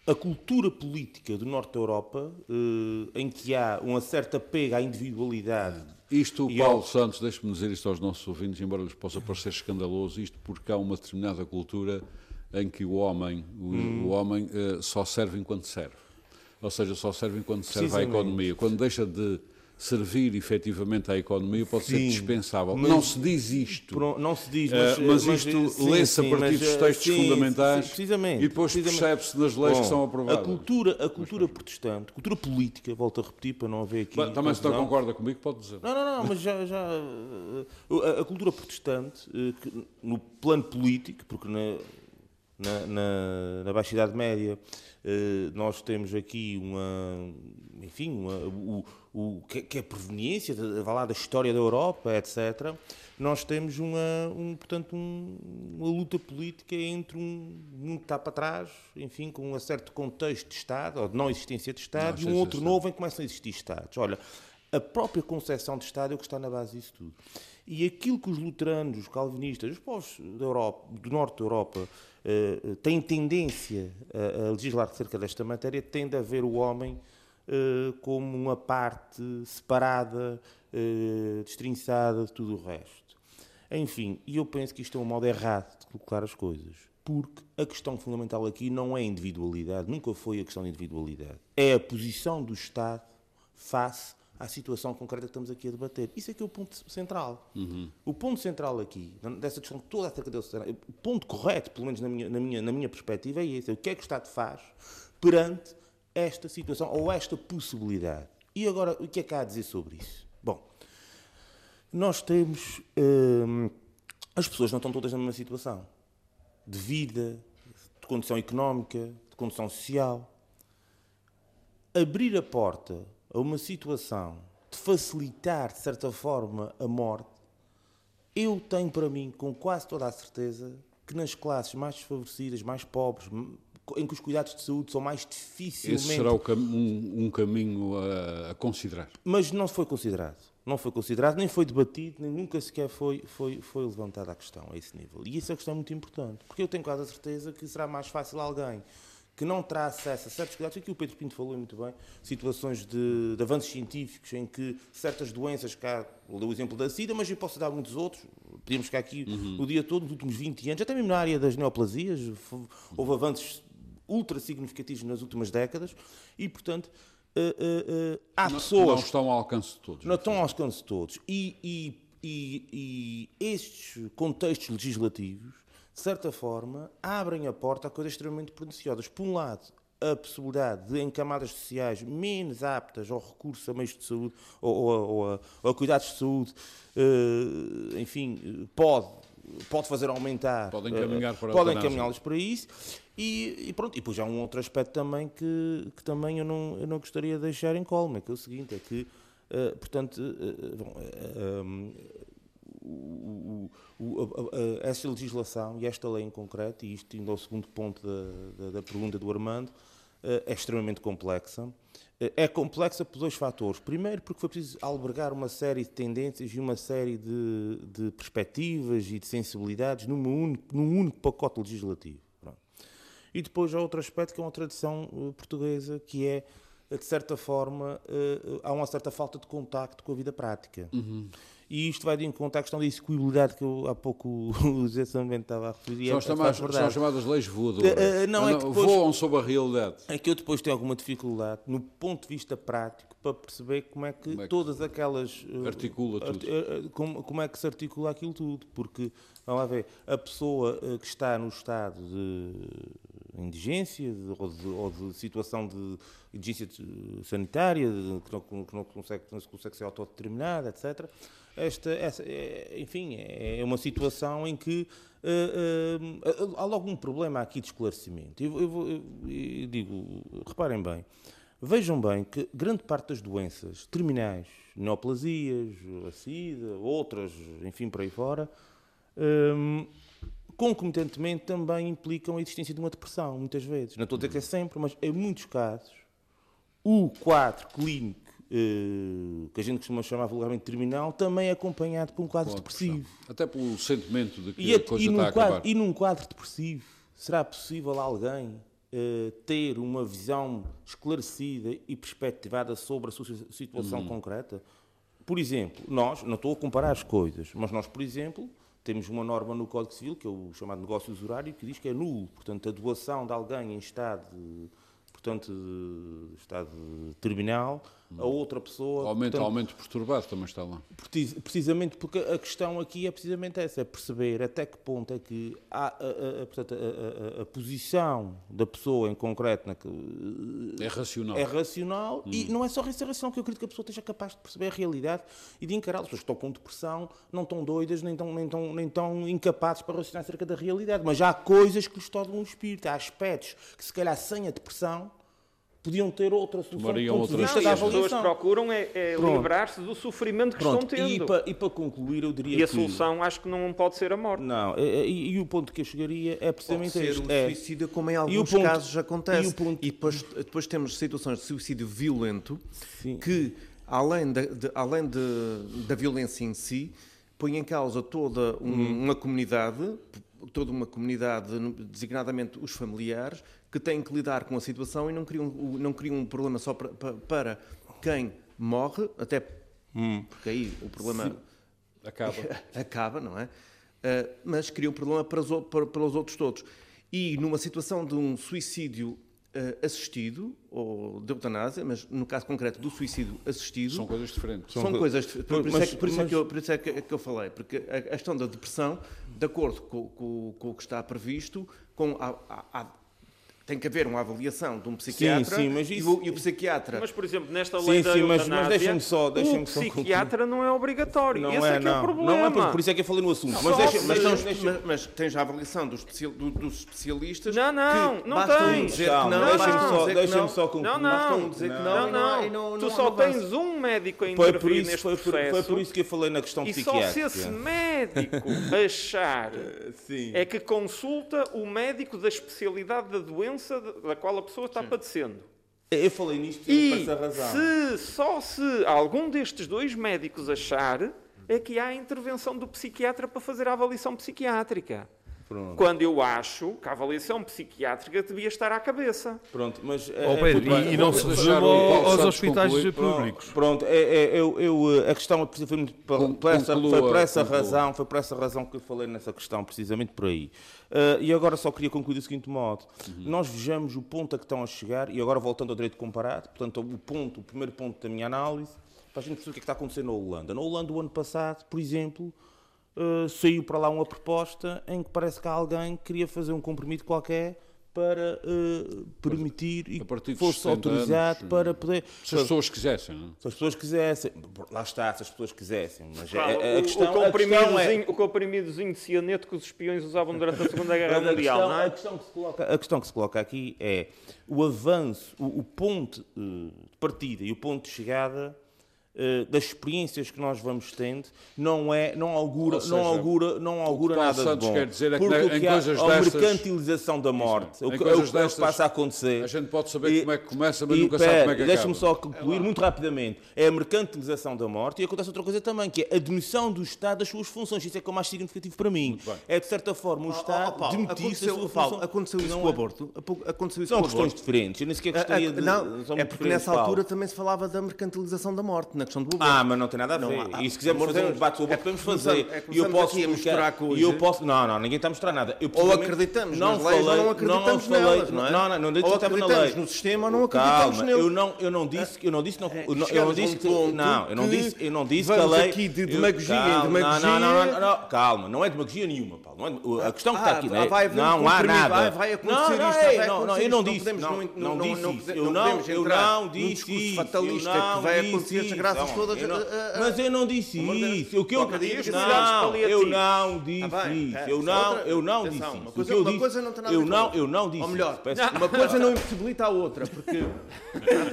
a cultura política do Norte da Europa, eh, em que há uma certa pega à individualidade. Isto, Paulo ao- Santos, deixe-me dizer isto aos nossos ouvintes, embora lhes possa parecer escandaloso, isto porque há uma determinada cultura em que o homem, o, Hum. o homem eh, só serve enquanto serve. Ou seja, só serve enquanto serve à economia. Quando deixa de servir efetivamente à economia, pode ser Sim, dispensável. mas- Não se diz isto. Pro- Não se diz, mas, mas isto lê-se a partir mas, dos eh, textos sim, fundamentais sim, precisamente, e depois percebe-se nas leis que Bom, são aprovadas. A cultura, a cultura protestante, cultura política, volto a repetir para não haver aqui. Bem, Também se não concorda comigo, pode dizer. Não, não, não, mas já. já eh, a, a cultura protestante, que no plano político, porque na, na, na, na Baixa Idade Média nós temos aqui uma. Enfim, uma, o, o, que, que é a proveniência de, lá, da história da Europa, etc. Nós temos uma, um, portanto, um- uma luta política entre um mundo que está para trás, enfim, com um certo contexto de Estado, ou de não existência de Estado, Não e um outro novo em que começam a existir Estados. Olha, a própria concepção de Estado é o que está na base disso tudo. E aquilo que os luteranos, os calvinistas, os povos da Europa, do norte da Europa, eh, têm tendência a, a legislar acerca desta matéria, tende a ver o homem como uma parte separada, eh, destrinçada de tudo o resto. Enfim, e eu penso que isto é um modo errado de colocar as coisas. Porque a questão fundamental aqui não é a individualidade, nunca foi a questão de individualidade. É a posição do Estado face à situação concreta que estamos aqui a debater. Isso é que é o ponto central. O ponto central aqui, dessa discussão toda acerca desse o ponto correto, pelo menos na minha, na minha, na minha perspectiva, é esse. É o que é que o Estado faz perante esta situação ou esta possibilidade. E agora, o que é que há a dizer sobre isso? Bom, nós temos. hum, as pessoas não estão todas na mesma situação. De vida, de condição económica, de condição social. Abrir a porta a uma situação de facilitar, de certa forma, a morte, eu tenho para mim, com quase toda a certeza, que nas classes mais desfavorecidas, mais pobres, em que os cuidados de saúde são mais dificilmente Esse será cam- um, um caminho a, a considerar. mas não foi considerado. Não foi considerado, nem foi debatido, nem nunca sequer foi, foi, foi levantada a questão a esse nível. E isso é uma questão muito importante, porque eu tenho quase a certeza que será mais fácil alguém que não terá acesso a certos cuidados, aqui o Pedro Pinto falou muito bem, situações de, de avanços científicos em que certas doenças, cá, deu o exemplo da SIDA, mas eu posso dar muitos outros, podíamos ficar aqui o dia todo, nos últimos 20 anos, até mesmo na área das neoplasias, houve avanços ultra significativos nas últimas décadas, e portanto, eh, eh, há Não- pessoas... Não estão ao alcance de todos. Não estão ao alcance de todos. E, e, e, e estes contextos legislativos, de certa forma, abrem a porta a coisas extremamente perniciosas. Por um lado, a possibilidade de, em camadas sociais menos aptas ao recurso a meios de saúde ou, ou- ou a, ou a cuidados de saúde, eh, enfim, pode, pode fazer aumentar. Podem encaminhar para Podem encaminhá-los para isso. E, e pronto, e depois há um outro aspecto também que, que também eu não, eu não gostaria de deixar em colma, que é o seguinte, é que, eh, portanto, eh, bom, eh, um, o- o- o- a- a- legislação e esta lei em concreto, e isto indo ao segundo ponto da, da- da pergunta do Armando, é extremamente complexa. É complexa por dois fatores. Primeiro, porque foi preciso albergar uma série de tendências e uma série de, de perspectivas e de sensibilidades num único, num único pacote legislativo. E depois há outro aspecto que é uma tradição eh, portuguesa, que é, eh, de certa forma, eh, há uma certa falta de contacto com a vida prática. E isto vai de encontro à questão da execuibilidade que eu há pouco <laughs> o José também estava a referir. e São, é- chamadas, são chamadas leis voadoras. Eh, eh, não, é que depois- Voam sobre a realidade. É que eu depois tenho alguma dificuldade, no ponto de vista prático, para perceber como é que, Como é que todas aquelas. articula tudo. como, como é que se articula aquilo tudo. Porque, vamos lá ver, a pessoa que está no estado de indigência de- ou, de, ou de situação de indigência de- sanitária, que, não, que não consegue, não se consegue ser autodeterminada, etc. Esta, essa, é, enfim, é uma situação em que eh, eh, há logo um problema aqui de esclarecimento. Eu, eu eu- eu digo, reparem bem, vejam bem que grande parte das doenças terminais, neoplasias, a SIDA, outras, enfim, por aí fora, hum, concomitantemente também implicam a existência de uma depressão, muitas vezes. Não estou a dizer que é sempre, mas em muitos casos, o quadro clínico, eh, que a gente costuma chamar vulgarmente terminal, também é acompanhado por um quadro depressivo. Até pelo sentimento de que E, a coisa e está a num acabar. quadro, e num quadro depressivo, será possível alguém eh, ter uma visão esclarecida e perspectivada sobre a sua situação concreta? Por exemplo, nós, não estou a comparar as coisas, mas nós, por exemplo, temos uma norma no Código Civil, que é o chamado negócio usurário, que diz que é nulo. Portanto, a doação de alguém em estado portanto, estado terminal a outra pessoa. Aumento, portanto, aumento perturbado também está lá. Precis- Precisamente porque a questão aqui é precisamente essa, é perceber até que ponto é que há a, a- a- portanto, a- a- posição da pessoa em concreto na É racional. é racional e não é só ser racional, que eu acredito que a pessoa esteja capaz de perceber a realidade e de encarar. As pessoas que estão com depressão não estão doidas nem estão, nem estão, nem estão incapazes para raciocinar acerca da realidade, mas há coisas que lhes tornam o espírito, há aspectos que se calhar sem a depressão podiam ter outra solução do Tomariam ponto de vista Não, e da as pessoas procuram é, é livrar-se do sofrimento que Pronto, estão e tendo. para, e para concluir, eu diria E a que... solução acho que não pode ser a morte. Não, e, e- e o ponto que eu chegaria é Pode precisamente ser este. o é, suicídio, como em E alguns ponto- casos acontece. e o ponto- E depois, depois temos situações de suicídio violento Sim. que, além, da, de- além de- da violência em si, põe em causa toda um- Hum. uma comunidade, toda uma comunidade, designadamente os familiares, que têm que lidar com a situação e não criam, não criam um problema só para, para- quem morre, até Hum. porque aí o problema Acaba. <laughs> acaba, não é? Uh, mas cria um problema para os, para, para os outros todos. E numa situação de um suicídio uh, assistido, ou de eutanásia, mas no caso concreto do suicídio assistido, São coisas diferentes. são, São co- coisas. Por, por isso é mas- que, por isso é que eu, por isso é que, que eu falei, porque a, a questão da depressão, de acordo com, com- com o que está previsto, com a- a- tem que haver uma avaliação de um psiquiatra sim, mas e, isso- o, e o psiquiatra. Mas, por exemplo, nesta Sim, lei da sim, mas- mas deixa-me só- deixa-me o só psiquiatra não é obrigatório. Não Esse é, é, que é o não. problema. Não é por, por isso é que eu falei no assunto. Só Mas deixa, mas Mas, deixa, tens, mas, mas tens a avaliação dos, especial- do- dos especialistas. Não, não, que não tens. dizer que Calma, não, deixa-me só, não. só concluir. Não, não. Dizer que não, Não, e não. e não- tu não- só não tens um médico a Foi por, intervir isso, neste processo. foi por isso que eu falei na questão E só psiquiátrica. se esse médico <laughs> achar Sim. é que consulta o médico da especialidade da doença da qual a pessoa está padecendo. Eu falei nisto por E essa razão. se, só se algum destes dois médicos achar, é que há a intervenção do psiquiatra para fazer a avaliação psiquiátrica. Pronto. Quando eu acho que a avaliação psiquiátrica devia estar à cabeça. Pronto, mas... É- Pedro, bem. e, e não se deixar resume aos hospitais concluir. públicos. Pronto, é, é, eu, eu, eh, a questão foi muito por, Con- por essa, conclua, foi por essa conclua. razão, foi por essa razão que eu falei nessa questão, precisamente por aí. Eh, e agora só queria concluir do seguinte modo: nós vejamos o ponto a que estão a chegar, e agora voltando ao direito comparado, portanto, o ponto, o primeiro ponto da minha análise, para a gente perceber o que é que está acontecendo na Holanda. Na Holanda, o ano passado, por exemplo, eh, saiu para lá uma proposta em que parece que alguém queria fazer um compromisso qualquer para eh, permitir e a fosse 60 autorizado anos, para poder. Se as pessoas quisessem, não é? Se as pessoas quisessem, lá está, se as pessoas quisessem, mas Pá, a, a- a o- questão, o, a questão é... comprimidozinho, o comprimidozinho de cianeto que os espiões usavam durante a Segunda Guerra a Mundial, questão, não a, é? questão que se coloca, a questão que se coloca aqui é o avanço, o, o ponto eh, de partida e o ponto de chegada das experiências que nós vamos tendo não é não augura seja, não augura não augura nada Santos de bom quer dizer é que porque o em que há- coisas a destas- mercantilização da morte o que, é o que destas, passa a acontecer A gente pode saber E- como é que começa, mas e, nunca sabe pera, como é que Deixa-me só concluir muito rapidamente. É a mercantilização da morte e acontece outra coisa também, que é a demissão do Estado das suas funções. Isso é que é o mais significativo para mim. É, de certa forma, o Estado Paulo, demitir-se da aconteceu, sua Paulo, função. aconteceu isso Não com o é- aborto. Apo- Aconteceu isso São com o questões aborto. diferentes. Eu nem sequer A- a- gostaria de... não, é porque nessa altura também se falava da mercantilização da morte, na questão do aborto. Ah, mas não tem nada a ver. Não, há- e se quisermos fazer um debate sobre o é podemos que fazer. começamos- é e eu posso misturar coisas. Eu posso... Não, não, ninguém está a mostrar nada. Eu, Ou acreditamos não nas leis falei, ou não acreditamos falei, nelas, não é? Não, não, não Ou que estava na acreditamos lei. no sistema ou não acreditamos Calma, nele. eu não, eu não disse, eu não disse, não, É, eu não, eu não disse que, não, eu não disse, eu não disse que a lei. aqui de eu- demagogia em calma, demagogia. Não, não, não, não, não, calma, não é demagogia nenhuma, Paulo. Não é, a questão que está Ah, aqui, ah, não é, vai haver um não há nada. vai- acontecer não, não, isto, não, não, eu não não disse, podemos- não, não- não não- disse não podemos- eu não não, podemos eu não disse fatalista eu que não vai disse acontecer estas isso, graças não, todas, eu não-. Mas eu não disse isso, o que eu disse, não, eu não disse Ah, isso, é, eu é não, outra- eu não atenção, disse uma isso, coisa- eu uma disse, coisa não tem nada a eu ver com não, eu não disse Ou melhor, <laughs> uma coisa não impossibilita a outra, porque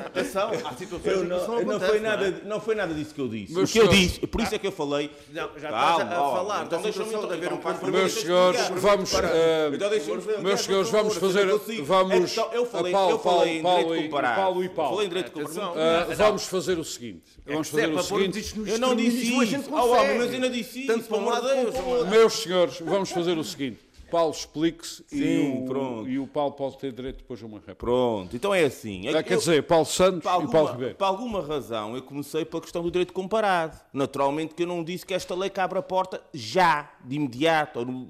atenção, há situações Eu em que não, não não, foi não é? nada, não foi nada disso que eu disse. Meus o que eu disse, por isso é que eu falei. Não, já Calma, estás a falar então deixa-me haver um então, compromisso. Meus senhores, vamos, eh, Então ver, meus eu senhores, vamos fazer, vamos, Então, eu falei, a em direito e- comparado. Paulo e Paulo. Falei em direito Atenção. comparado. Vamos fazer o seguinte, vamos Se fazer é o seguinte, Eu não disse isso. Ah, homem, consegue. mas eu não disse isso, Tanto para um amor de Deus. meus senhores, vamos fazer o seguinte, Paulo explique-se e, o- pronto. e o Paulo pode ter direito depois a uma réplica. Pronto, então é assim. Eu- quer dizer, Paulo Santos Por e Paulo alguma, Ribeiro. por alguma razão, eu comecei pela questão do direito comparado. Naturalmente que eu não disse que esta lei que abre a porta já, de imediato. ou no-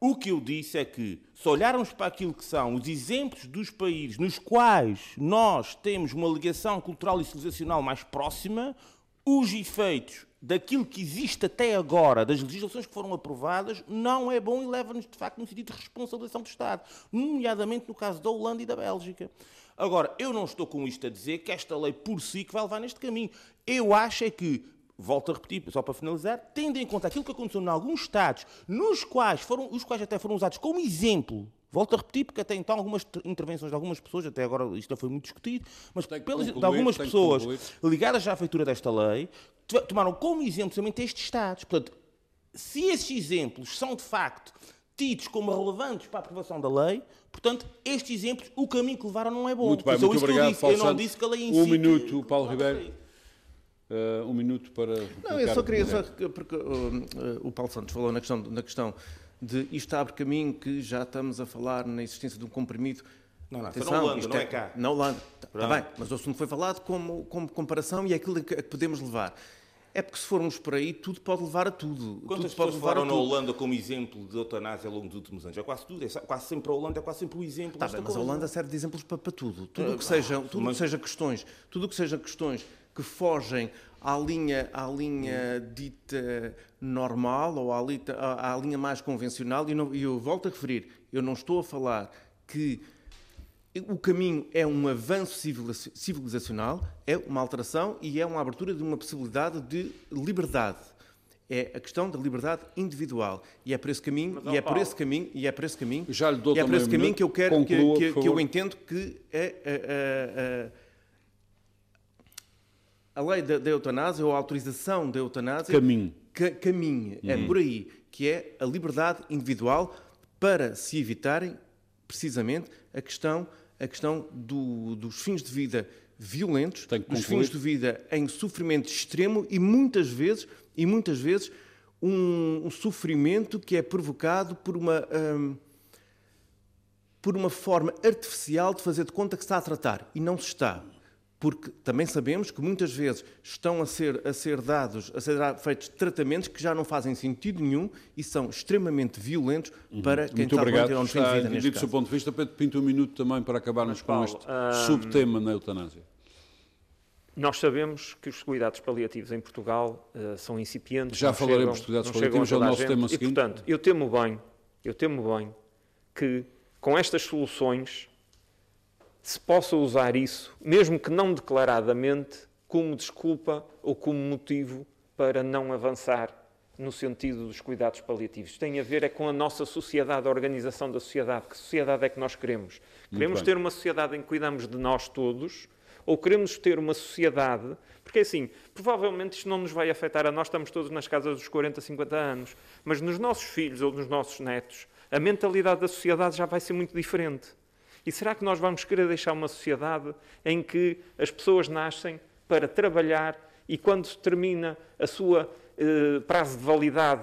O que eu disse é que, se olharmos para aquilo que são os exemplos dos países nos quais nós temos uma ligação cultural e civilizacional mais próxima, os efeitos daquilo que existe até agora, das legislações que foram aprovadas, não é bom e leva-nos, de facto, no sentido de responsabilização do Estado, nomeadamente no caso da Holanda e da Bélgica. Agora, eu não estou com isto a dizer que esta lei por si que vai levar neste caminho. Eu acho é que, volto a repetir, só para finalizar, tendo em conta aquilo que aconteceu em alguns Estados, nos quais foram, os quais até foram usados como exemplo, volto a repetir, porque até então algumas intervenções de algumas pessoas, até agora isto não foi muito discutido, mas pelas, de concluir, algumas tem que pessoas ligadas à feitura desta lei, to- tomaram como exemplo somente estes Estados. Portanto, se esses exemplos são de facto tidos como relevantes para a aprovação da lei, portanto, estes exemplos, o caminho que levaram não é bom. Muito bem, Foi muito que eu obrigado, disse. Paulo Eu não Santos. disse que a lei em Um si minuto, Paulo que- Ribeiro. Uh, um minuto para. Não, eu só queria, só que- porque uh, o Paulo Santos falou na questão, na questão de isto abre caminho que já estamos a falar na existência de um comprimido. Não, não, foi Atenção, na Holanda, não é cá. Na Holanda, está Pronto. bem, mas o assunto foi falado como, como comparação e é aquilo que podemos levar. É porque se formos por aí, tudo pode levar a tudo. Quantas tudo pessoas levar a falaram na. Holanda como exemplo de eutanásia ao longo dos últimos anos? É quase tudo. É quase sempre a Holanda, é quase sempre o exemplo Tá bem, mas a coisa. Holanda serve de exemplos para, para tudo. Tudo o que seja, tudo mas- que seja questões, tudo o que seja questões que fogem à linha, à linha dita normal ou à, lita- à- à linha mais convencional, e não- e eu volto a referir, eu não estou a falar que o caminho é um avanço civiliza- civilizacional, é uma alteração e é uma abertura de uma possibilidade de liberdade. É a questão da liberdade individual e é por esse caminho Mas, e é por Paulo, esse caminho e é por esse caminho Já lhe dou e é por esse caminho minuto. que eu quero que, Conclua, que- por que eu entendo que é a, a- a- a lei da, da eutanásia ou a autorização da eutanásia Caminho. ca- caminha. É por aí que é a liberdade individual para se evitarem precisamente a questão, a questão do- dos fins de vida violentos, dos fins de vida em sofrimento extremo e muitas vezes e muitas vezes um, um sofrimento que é provocado por uma hum, por uma forma artificial de fazer de conta que se está a tratar e não se está. Porque também sabemos que muitas vezes estão a ser, a ser dados, a ser feitos tratamentos que já não fazem sentido nenhum e são extremamente violentos para quem Muito está a obrigado. ter um fim de vida entendido neste o seu caso. ponto de vista. Pedro Pinto, um minuto também para acabarmos Mas, com Paulo, este hum, subtema na eutanásia. Nós sabemos que os cuidados paliativos em Portugal eh, são incipientes. Já falaremos dos cuidados paliativos, a é o a nosso tema E, seguinte. portanto, eu temo bem, eu temo bem que com estas soluções se possa usar isso, mesmo que não declaradamente, como desculpa ou como motivo para não avançar no sentido dos cuidados paliativos. Tem a ver é com a nossa sociedade, a organização da sociedade. Que sociedade é que nós queremos? Queremos bem. ter uma sociedade em que cuidamos de nós todos ou queremos ter uma sociedade... Porque assim, provavelmente isto não nos vai afetar a nós, estamos todos nas casas dos 40, 50 anos, mas nos nossos filhos ou nos nossos netos, a mentalidade da sociedade já vai ser muito diferente. E será que nós vamos querer deixar uma sociedade em que as pessoas nascem para trabalhar e quando termina a sua eh, prazo de validade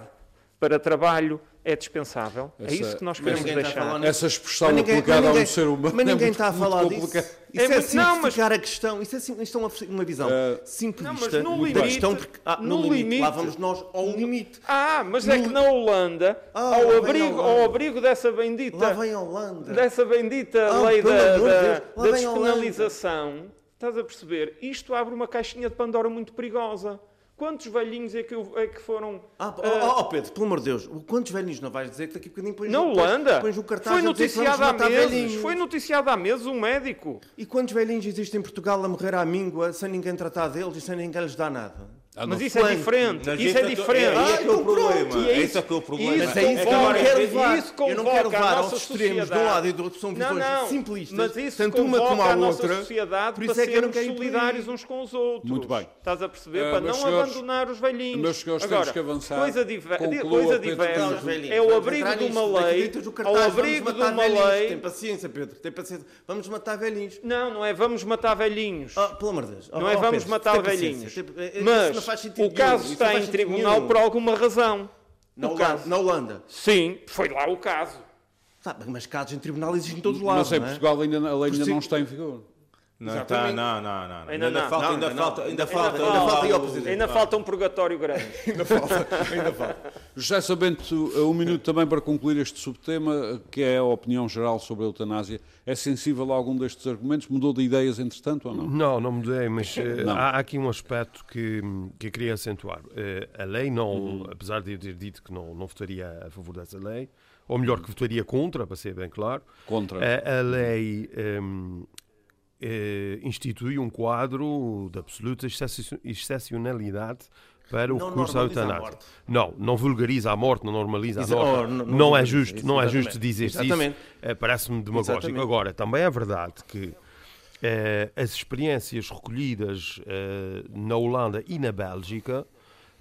para trabalho é dispensável? é Essa- isso que nós Mas queremos ninguém está deixar. Essa expressão Mas ninguém- aplicada mas a um ninguém- ser humano Mas é ninguém muito, está a muito falar complicado. disso. É Isso é, muito- não, simplificar a questão. Isso é, sim- isto é uma, uma visão Eh, simplista Não, mas no da limite- questão, porque ah, no, no limite, limite- lá vamos nós ao limite. Ah, mas é No- que na Holanda, Ah, ao, abrigo, Holanda. ao abrigo dessa bendita, Lá vem a Holanda. dessa bendita Ah, lei da, de da- da despenalização, estás a perceber? Isto abre uma caixinha de Pandora muito perigosa. Quantos velhinhos é que, eu- é que foram. Ah, oh, ah, oh, Pedro, pelo amor de Deus, quantos velhinhos não vais dizer que daqui a bocadinho pões na o- Holanda? pões o cartaz Foi noticiado há meses. velhinhos? Foi noticiado há meses um médico. E quantos velhinhos existem em Portugal a morrer à míngua sem ninguém tratar deles e sem ninguém lhes dar nada? Ah, Mas isso é diferente. Mas Isso é diferente. É, é é então o problema. E é isso- é que é o problema. Mas é isso que eu não quero levar. isso Eu não quero levar aos extremos de um lado e do outro. São visões não, não. simplistas, Mas isso tanto uma como a a nossa outra. sociedade Por isso para é que eu não sermos solidários uns com os outros. Muito bem. Estás a perceber? Ah, para não senhores, abandonar os velhinhos. meus senhores, Agora, temos que avançar. Coisa, diver- Conclua, coisa diversa é o abrigo de uma lei. Ao abrigo de uma lei. Tem paciência, Pedro, tem paciência. Vamos matar velhinhos. Não, não é vamos matar velhinhos. Ah, pelo amor de Deus. Não é vamos matar velhinhos. Mas faz sentido o caso nenhum. Não está em tribunal nenhum. por alguma razão. Na o Holanda, caso. na Holanda. Sim, foi lá o caso. Tá, mas casos em tribunal existem em todos os Mas lados. em não é? Portugal ainda, a lei ainda não está em vigor. Não, Exatamente. tá, não, não, não. Ainda Ainda, não. falta, Não, ainda, ainda falta, não. ainda Ainda falta, falta, ainda falta Presidente. Ainda falta um purgatório grande. <laughs> Ainda falta, ainda falta. José Sabento, um minuto também para concluir este subtema, que é a opinião geral sobre a eutanásia. É sensível a algum destes argumentos? Mudou de ideias, entretanto, ou não? Não, não mudei, mas eh, Não. há aqui um aspecto que, que eu queria acentuar. Eh, a lei não, Uhum. apesar de eu ter dito que não, não votaria a favor dessa lei, ou melhor, que votaria contra, para ser bem claro, Contra. a, a lei ehm, eh, institui um quadro de absoluta excepcio- excepcionalidade para o Não recurso à eutanásia. Não, não vulgariza a morte, não normaliza a Exa- morte. oh, não- não, não é justo, não é justo dizer Exatamente. isso. Eh, Parece-me demagógico. Exatamente. Agora, também é verdade que eh, as experiências recolhidas eh, na Holanda e na Bélgica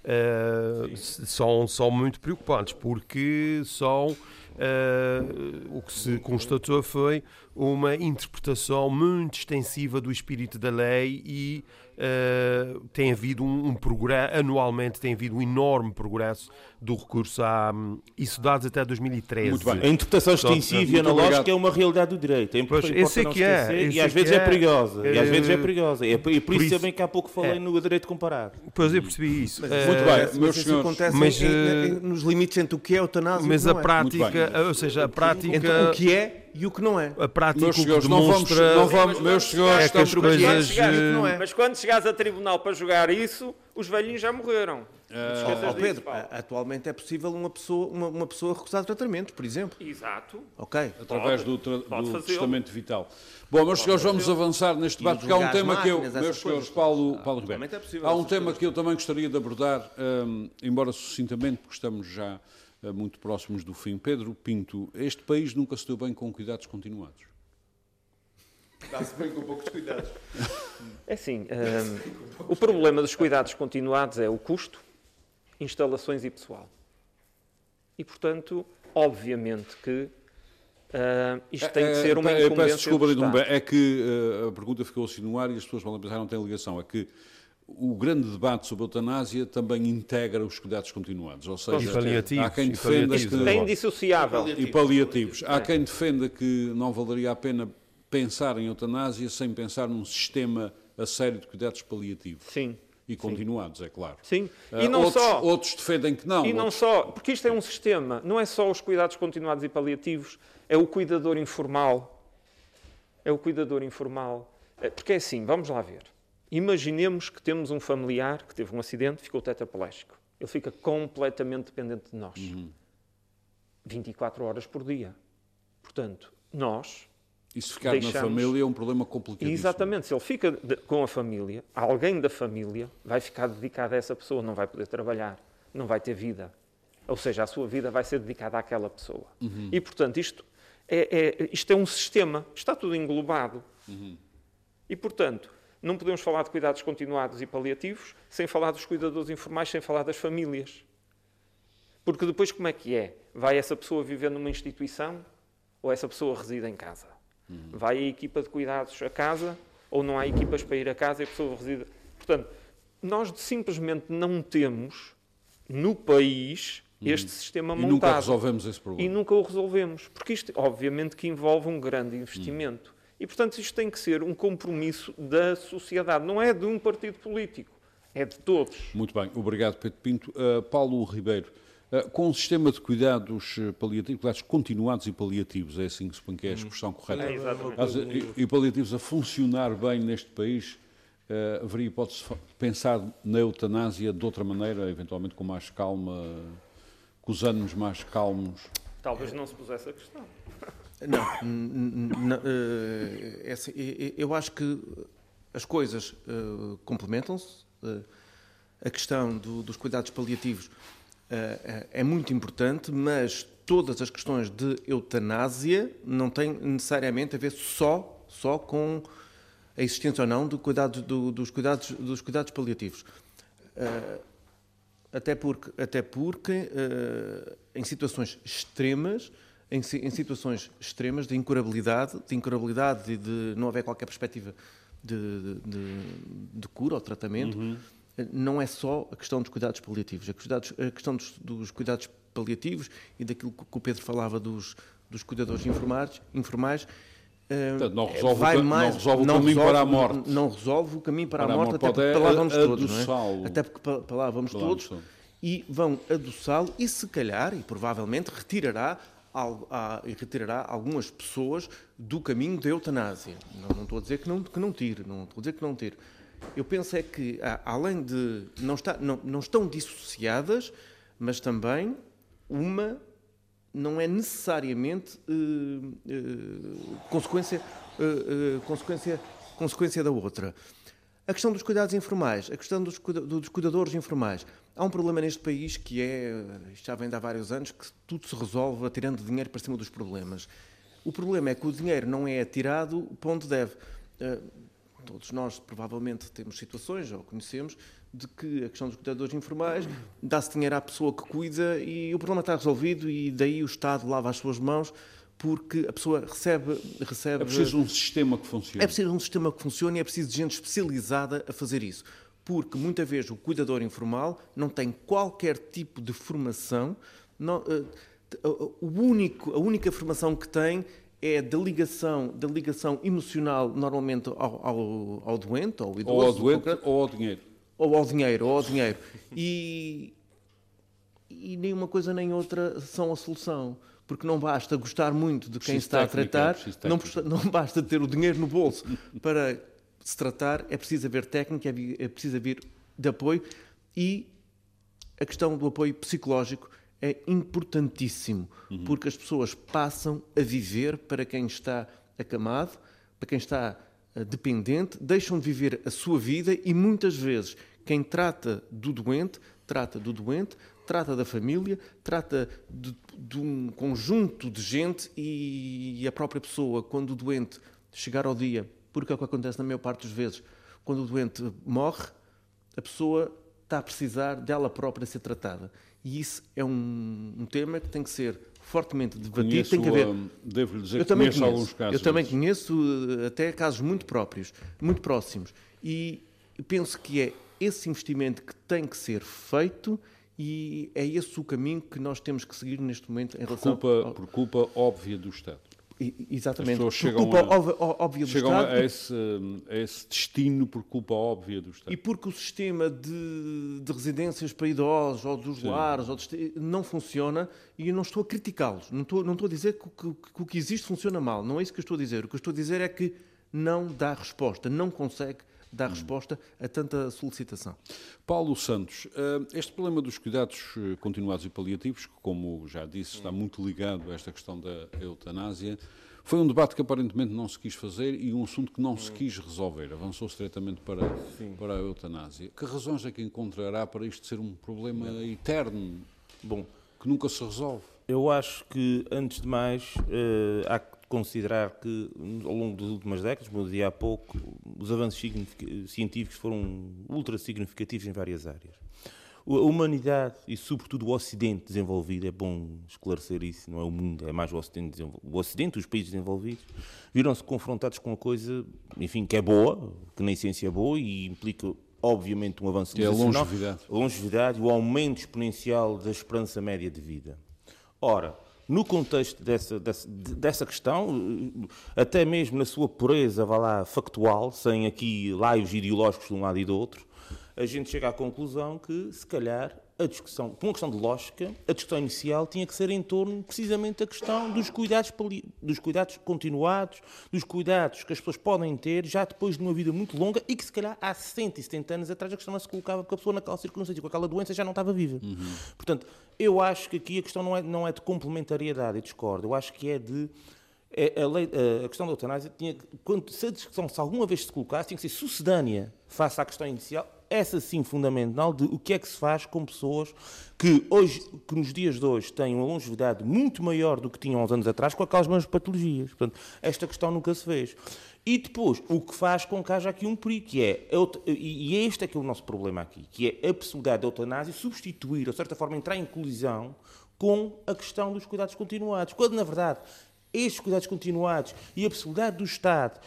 eh, são, são muito preocupantes, porque são eh, o que se constatou foi uma interpretação muito extensiva do espírito da lei e eh, tem havido um, um progresso, anualmente tem havido um enorme progresso do recurso a isso dados até 2013. Muito bem. A interpretação extensiva e analógica é uma realidade do direito. É Pois, sei não que é, E às vezes que é é. perigosa. E às Eh, vezes é perigosa. E é por isso isso- também que há pouco falei é. no direito comparado. Depois eu percebi isso. Mas Eh, Muito bem. Mas meus isso senhores, acontece mas, eh, nos limites entre o que é eutanásia Mas e o a que não é. prática, ou seja, a prática, Entre o que é e o que não é. a prática meus senhores, não vamos, demonstra não vamos, meus senhores, é que as coisas eh, é. Mas quando chegares a tribunal para jogar isso, os velhinhos já morreram. Ó disso, Pedro, Paulo. a- atualmente é possível uma pessoa, uma, uma pessoa recusar tratamento, por exemplo. Exato. Ok. através Pode, do, pode do testamento vital. Bom, meus senhores, vamos avançar neste debate, porque há um tema que eu, máquinas, meus senhores. Paulo, Ah, Paulo Ribeiro, é possível há um tema coisas. que eu também gostaria de abordar, hum, embora sucintamente, porque estamos já eh, muito próximos do fim. Pedro Pinto, este país nunca se deu bem com cuidados continuados. Dá-se bem com poucos cuidados. É assim, hum, o problema dos cuidados continuados é o custo, instalações e pessoal. E, portanto, obviamente que hum, isto tem que Eh, ser uma eh, incumbência Peço desculpa, do Estado. é que eh, a pergunta ficou assim no ar e as pessoas podem pensar que não tem ligação. É que o grande debate sobre a eutanásia também integra os cuidados continuados. Ou seja, E paliativos, há quem e defenda paliativos, que... É indissociável. E paliativos. Há quem defenda que não valeria a pena pensar em eutanásia sem pensar num sistema a sério de cuidados paliativos. Sim, E continuados, é claro. sim. Ah, E não outros, só... outros defendem que não. E não outros- só, porque isto é um sistema, não é só os cuidados continuados e paliativos, é o cuidador informal. É o cuidador informal. É, Porque é assim, vamos lá ver. Imaginemos que temos um familiar que teve um acidente, ficou tetraplégico. Ele fica completamente dependente de nós. 24 horas por dia. Portanto, nós, E se ficar na deixamos- família é um problema complicadíssimo. exatamente, se ele fica de- com a família, alguém da família vai ficar dedicado a essa pessoa, não vai poder trabalhar, não vai ter vida. Ou seja, a sua vida vai ser dedicada àquela pessoa. E, portanto, isto é, é- isto é um sistema, está tudo englobado. E, portanto, não podemos falar de cuidados continuados e paliativos sem falar dos cuidadores informais, sem falar das famílias. Porque depois como é que é? Vai essa pessoa viver numa instituição ou essa pessoa reside em casa? Vai a equipa de cuidados a casa ou não há equipas para ir a casa e a pessoa reside... Portanto, nós simplesmente não temos no país este sistema E montado. nunca resolvemos esse E problema. nunca o resolvemos, porque isto, obviamente, que envolve um grande investimento. E, portanto, isto tem que ser um compromisso da sociedade, não é de um partido político, é de todos. Muito bem, obrigado Pedro Pinto. Uh, Paulo Ribeiro, com um sistema de cuidados uh, paliativos, cuidados continuados e paliativos, é assim que se põe que é a expressão correta, É, exatamente. Mas, uh, e, e paliativos a funcionar bem neste país, uh, haveria hipótese de pensar na eutanásia de outra maneira, eventualmente com mais calma, com os anos mais calmos? Talvez não se pusesse a questão. Não, eh, é assim, eu acho que as coisas eh, complementam-se. eh, a questão do- dos cuidados paliativos eh, eh, é muito importante, mas todas as questões de eutanásia não têm necessariamente a ver só, só com a existência ou não do cuidado, do- dos, cuidados, dos cuidados paliativos. Até porque, até porque eh, em situações extremas, em, em situações extremas de incurabilidade, de incurabilidade e de não haver qualquer perspectiva de, de- de cura ou tratamento, eh, não é só a questão dos cuidados paliativos. A, cuidados- a questão dos, dos cuidados paliativos e daquilo que o Pedro falava dos, dos cuidadores informais, informais Portanto, não resolve, vai o, mais, não resolve não o caminho resolve, para a morte. Não resolve o caminho para, para a morte, até porque para lá vamos todos. Não é? Até porque para lá vamos todos e vão adoçá-lo e se calhar, e provavelmente, retirará, e retirará algumas pessoas do caminho da eutanásia. Não, não, estou a dizer que não, que não tire, não estou a dizer que não tire. Eu penso é que, além de... Não, está, não, não estão dissociadas, mas também uma não é necessariamente uh, uh, consequência, uh, consequência, consequência da outra. A questão dos cuidados informais, a questão dos, dos cuidadores informais. Há um problema neste país que é, já vem de há vários anos, que tudo se resolve atirando dinheiro para cima dos problemas. O problema é que o dinheiro não é atirado para onde deve. Todos nós, provavelmente, temos situações, ou conhecemos, de que a questão dos cuidadores informais dá-se dinheiro à pessoa que cuida e o problema está resolvido e daí o Estado lava as suas mãos porque a pessoa recebe... recebe é preciso um sistema que funcione. É preciso um sistema que funcione e é preciso gente especializada a fazer isso. Porque, muitas vezes, o cuidador informal não tem qualquer tipo de formação. Não, uh, o único, a única formação que tem é da ligação, da ligação emocional, normalmente, ao, ao, ao doente, ao idoso. Ou ao doente ou ao dinheiro ou ao dinheiro, ou ao dinheiro. E, e nem uma coisa nem outra são a solução. Porque não basta gostar muito de quem está a tratar, não, não basta ter o dinheiro no bolso para se tratar, é preciso haver técnica, é, é preciso haver de apoio e a questão do apoio psicológico é importantíssimo, uhum. porque as pessoas passam a viver para quem está acamado, para quem está eh, dependente, deixam de viver a sua vida e muitas vezes quem trata do doente, trata do doente, trata da família, trata de, de um conjunto de gente e a própria pessoa, quando o doente chegar ao dia, porque é o que acontece na maior parte das vezes, quando o doente morre, a pessoa está a precisar dela própria ser tratada. E isso é um, um tema que tem que ser fortemente debatido. Conheço, tem que haver. Devo-lhe dizer eu que também conheço, conheço alguns casos. Eu também conheço eh, até casos muito próprios, muito próximos. E penso que é esse investimento que tem que ser feito e é esse o caminho que nós temos que seguir neste momento em relação... Culpa, ao... por culpa óbvia do Estado. Exatamente. As pessoas por culpa a, óbvia do chegam Estado. A esse, a esse destino por culpa óbvia do Estado. E porque o sistema de, de residências para idosos, ou dos Sim. lares, ou de, não funciona, e eu não estou a criticá-los. Não estou, não estou a dizer que, que, que o que existe funciona mal. Não é isso que eu estou a dizer. O que eu estou a dizer é que não dá resposta, não consegue dar resposta a tanta solicitação. Paulo Santos, eh, este problema dos cuidados eh, continuados e paliativos, que, como já disse, está muito ligado a esta questão da eutanásia, foi um debate que aparentemente não se quis fazer e um assunto que não se quis resolver. Avançou-se diretamente para, para a eutanásia. Que razões é que encontrará para isto ser um problema eterno? Bom, que nunca se resolve. Eu acho que, antes de mais, uh, há que considerar que ao longo das últimas décadas, como eu dizia há pouco, os avanços científicos foram ultra significativos em várias áreas. A humanidade e, sobretudo, o Ocidente desenvolvido, é bom esclarecer isso, não é o mundo, é mais o Ocidente desenvolvido. O Ocidente, os países desenvolvidos, viram-se confrontados com uma coisa, enfim, que é boa, que na essência é boa e implica obviamente um avanço que é a longevidade. a longevidade o aumento exponencial da esperança média de vida. Ora, no contexto dessa, dessa, dessa questão, até mesmo na sua pureza, vá lá, factual, sem aqui laios ideológicos de um lado e do outro, a gente chega à conclusão que, se calhar, a discussão, por uma questão de lógica, a discussão inicial tinha que ser em torno precisamente da questão dos cuidados, dos cuidados continuados, dos cuidados que as pessoas podem ter já depois de uma vida muito longa e que se calhar há 60 e 70 anos atrás a questão não se colocava porque a pessoa naquela circunstância, com aquela doença já não estava viva. Uhum. Portanto, eu acho que aqui a questão não é, não é de complementariedade, eu discordo, eu acho que é de é, a, lei, a, questão da eutanásia tinha, quando, se a discussão se alguma vez se colocasse, tinha que ser sucedânea face à questão inicial essa sim fundamental de o que é que se faz com pessoas que hoje, que nos dias de hoje têm uma longevidade muito maior do que tinham há anos atrás com aquelas mesmas patologias. Portanto, esta questão nunca se fez. E depois, o que faz com que haja aqui um perigo, que é, e este é que é o nosso problema aqui, que é a possibilidade da eutanásia substituir, ou de certa forma, entrar em colisão com a questão dos cuidados continuados, quando, na verdade, estes cuidados continuados e a possibilidade do Estado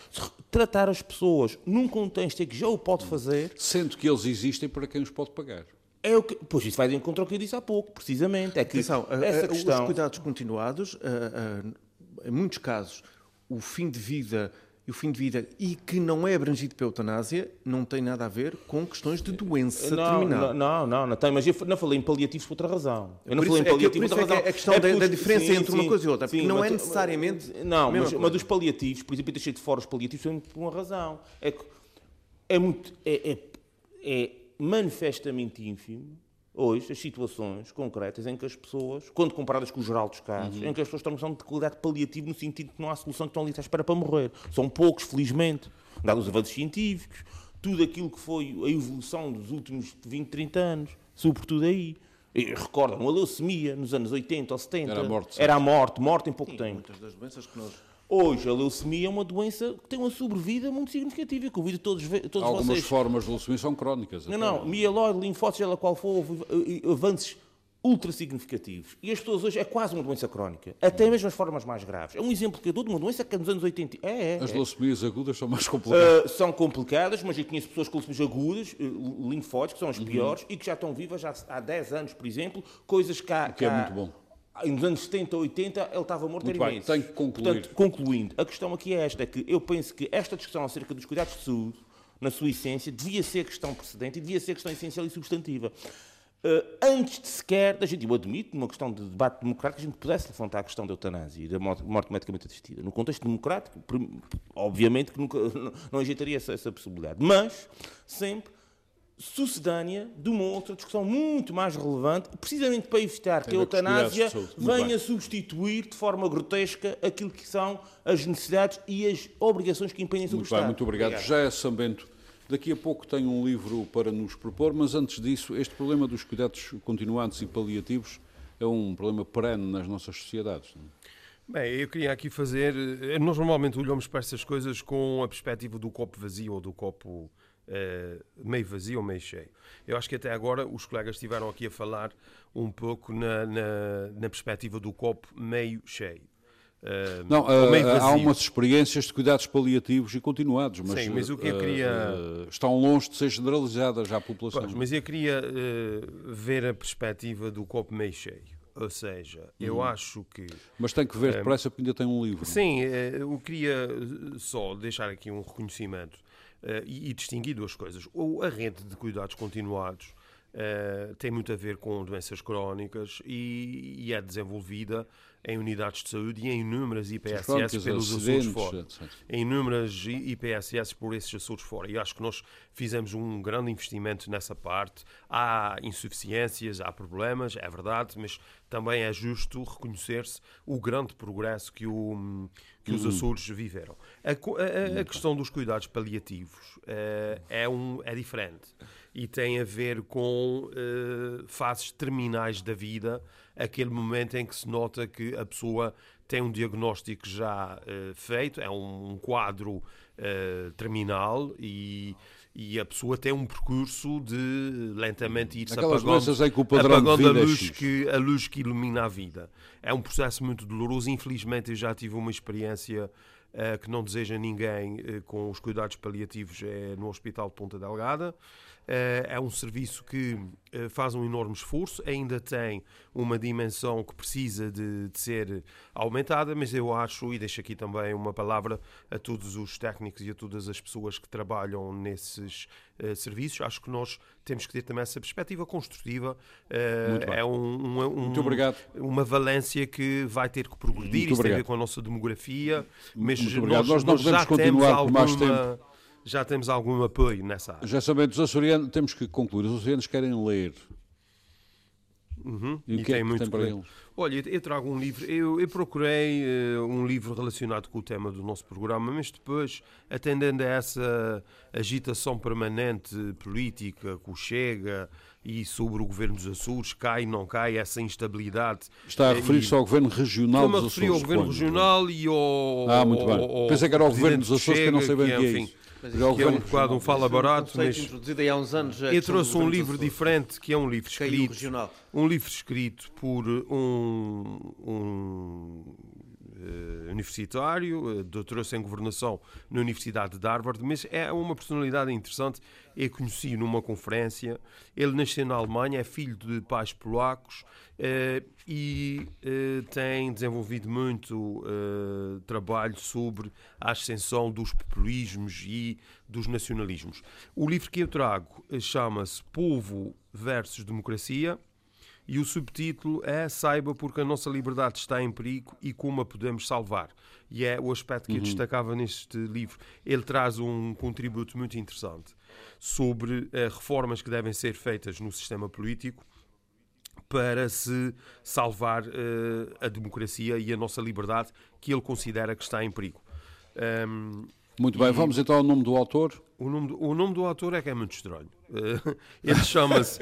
tratar as pessoas num contexto em que já o pode fazer. Sendo que eles existem para quem os pode pagar. É o que, pois isso vai de encontro ao que eu disse há pouco, precisamente. É que Atenção, a- essa a- questão... os cuidados continuados, a- em muitos casos, o fim de vida e o fim de vida e que não é abrangido pela eutanásia não tem nada a ver com questões de doença Não, terminal. não, não, não, não tem, mas eu não falei em paliativos por outra razão. Eu não Por falei isso em é que- paliativos por outra é que razão. a questão da- porque da os- diferença entre uma coisa e outra, porque não mas- é necessariamente Não, mas, mas dos paliativos, por exemplo, eu deixei de fora os paliativos por uma razão. É que é muito. É, é, é manifestamente ínfimo hoje as situações concretas em que as pessoas, quando comparadas com o geral dos casos, Uhum. em que as pessoas estão noção de cuidado paliativo no sentido de que não há solução que estão ali à espera para morrer. São poucos, felizmente, dados os avanços científicos, tudo aquilo que foi a evolução dos últimos 20, 30 anos, sobretudo aí. Recordam, a leucemia nos anos 80 ou 70 Era a morte, era a morte, morte em pouco Sim, tempo. muitas das doenças que nós Hoje a leucemia é uma doença que tem uma sobrevida muito significativa, convido todos, todos Algumas vocês. formas de leucemia são crónicas. Não, até. não, mieloide, linfócitos, lá qual for, houve eh, avanços ultra significativos. E as pessoas hoje é quase uma doença crónica, até mesmo as formas mais graves. É um exemplo que eu dou de uma doença que nos anos 80. É, é. As é. leucemias agudas são mais complicadas. Uh, são complicadas, mas eu conheço pessoas com leucemias agudas, uh, linfóides, que são Uhum. as piores, e que já estão vivas já há 10 anos, por exemplo, coisas que há... que é há- muito bom. Nos anos 70, 80, ele estava morto Muito era bem, imenso. tenho que concluir. Portanto, concluindo, a questão aqui é esta, é que eu penso que esta discussão acerca dos cuidados de saúde, na sua essência, devia ser questão precedente e devia ser questão essencial e substantiva. Uh, antes de sequer, da gente, eu admito, numa questão de debate democrático, a gente pudesse levantar a questão da eutanásia e da morte, medicamente assistida. No contexto democrático, obviamente que nunca, <laughs> não, não ajeitaria essa, essa possibilidade. Mas, sempre sucedânea de uma outra discussão muito mais relevante, precisamente para evitar que a eutanásia venha bem. substituir de forma grotesca aquilo que são as necessidades e as obrigações que impendem sobre Muito o bem, Estado. muito obrigado. Já é Sambento. Daqui a pouco tem um livro para nos propor, mas antes disso, este problema dos cuidados continuados e paliativos é um problema perene nas nossas sociedades. não é? Bem, eu queria aqui fazer. eh, Nós normalmente olhamos para essas coisas com a perspectiva do copo vazio ou do copo meio vazio ou meio cheio. Eu acho que até agora os colegas estiveram aqui a falar um pouco na, na, na perspectiva do copo meio cheio. Eh, Não, ah, há umas experiências de cuidados paliativos e continuados, mas, Sim, mas o que eu queria- ah, estão longe de ser generalizadas à população. Pois, mas eu queria eh, ver a perspectiva do copo meio cheio. Ou seja, eu acho que Mas tem que ver depressa porque ainda tem um livro. Sim, eh, eu queria eh, só deixar aqui um reconhecimento eh, e, e distinguir duas coisas. O- A rede de cuidados continuados eh, tem muito a ver com doenças crónicas e, e é desenvolvida em unidades de saúde e em inúmeras IPSS pelos Açores fora. etc. Em inúmeras IPSS por esses Açores fora. E acho que nós fizemos um grande investimento nessa parte. Há insuficiências, há problemas, é verdade, mas também é justo reconhecer-se o grande progresso que, o, que Uhum. os Açores viveram. A, a- a- questão dos cuidados paliativos eh, é, um, é diferente e tem a ver com eh, fases terminais da vida, aquele momento em que se nota que a pessoa tem um diagnóstico já eh, feito, é um, um quadro terminal e, e a pessoa tem um percurso de lentamente ir-se apagando, em que o padrão de apagando a, vida é luz X. que, a luz que ilumina a vida. É um processo muito doloroso. Infelizmente, eu já tive uma experiência eh, que não deseja ninguém eh, com os cuidados paliativos é no Hospital de Ponta Delgada. Eh, é um serviço que eh, faz um enorme esforço, ainda tem uma dimensão que precisa de, de ser aumentada, mas eu acho, e deixo aqui também uma palavra a todos os técnicos e a todas as pessoas que trabalham nesses eh, serviços, acho que nós temos que ter também essa perspectiva construtiva. Bem. é um, um- um- obrigado. uma valência que vai ter que progredir, Muito isso tem a ver obrigado. com a nossa demografia, mas Muito obrigado. Nós não já temos continuar por mais alguma- Já temos algum apoio nessa área. Já sabemos, os açorianos, temos que concluir, os açorianos querem ler. Uhum. E, o que é que tem para eles? Olha, eu trago um livro. Eu, eu procurei eh, um livro relacionado com o tema do nosso programa, mas depois, atendendo a essa agitação permanente política que chega e sobre o governo dos Açores, cai, não cai, essa instabilidade. Está a eh, referir-se e- ao Governo Regional Estou-me a dos referir ao Açores. governo regional e ao. Ah, muito bem. ao- Pensei que era ao Governo dos Açores, que eu não sei bem Chega, o que é enfim, isso. Que é um bocado um fala barato, mas é eu trouxe um livro diferente, que é um livro escrito um livro escrito por um, um universitário, uh, doutorou-se em governação na Universidade de Harvard, mas é uma personalidade interessante. Eu conheci numa conferência. Ele nasceu na Alemanha, é filho de pais polacos uh, e tem desenvolvido muito trabalho sobre a ascensão dos populismos e dos nacionalismos. O livro que eu trago chama-se Povo versus Democracia e o subtítulo é Saiba porque a nossa liberdade está em perigo e como a podemos salvar. E é o aspecto que uhum. eu destacava neste livro. Ele traz um contributo muito interessante sobre uh, reformas que devem ser feitas no sistema político para se salvar uh, a democracia e a nossa liberdade que ele considera que está em perigo. Um, muito bem, e... vamos então ao nome do autor. O nome do, o nome do autor é que é muito estranho. Uh, ele chama-se.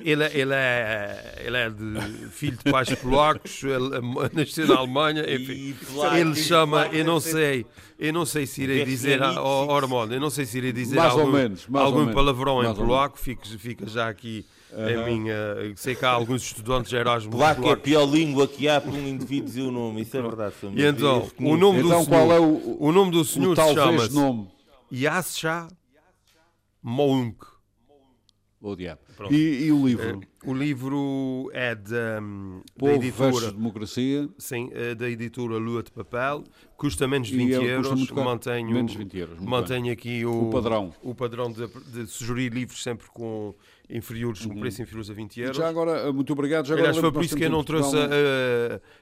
ele, ele, é, ele é de filho de pais polacos, ele é nasceu na Alemanha. Enfim, ele chama. Eu não sei. Eu não sei se irei dizer. Oh, Hormônio, eu não sei se irei dizer mais algum, ou menos, mais algum palavrão em polaco. Fica, fica já aqui. Uhum. A minha, sei que há alguns estudantes de Erasmus. Polaco é a pior língua que há para um indivíduo dizer o nome, isso é verdade. E então, o nome então, do senhor, qual é o, o nome do senhor chama-se nome? Yascha Mounk. O diabo. E, e, o livro? Uh, o livro é da, um, Povo da editora. Democracia. Sim, uh, da editora Lua de Papel. Custa menos de 20 euros. Mantenho, menos 20 euros. Mantenho aqui o, o padrão. O padrão de, de sugerir livros sempre com inferiores, uhum. um preço inferior a 20 euros. Já agora, muito obrigado. Já Aliás, foi por isso que eu não trouxe a,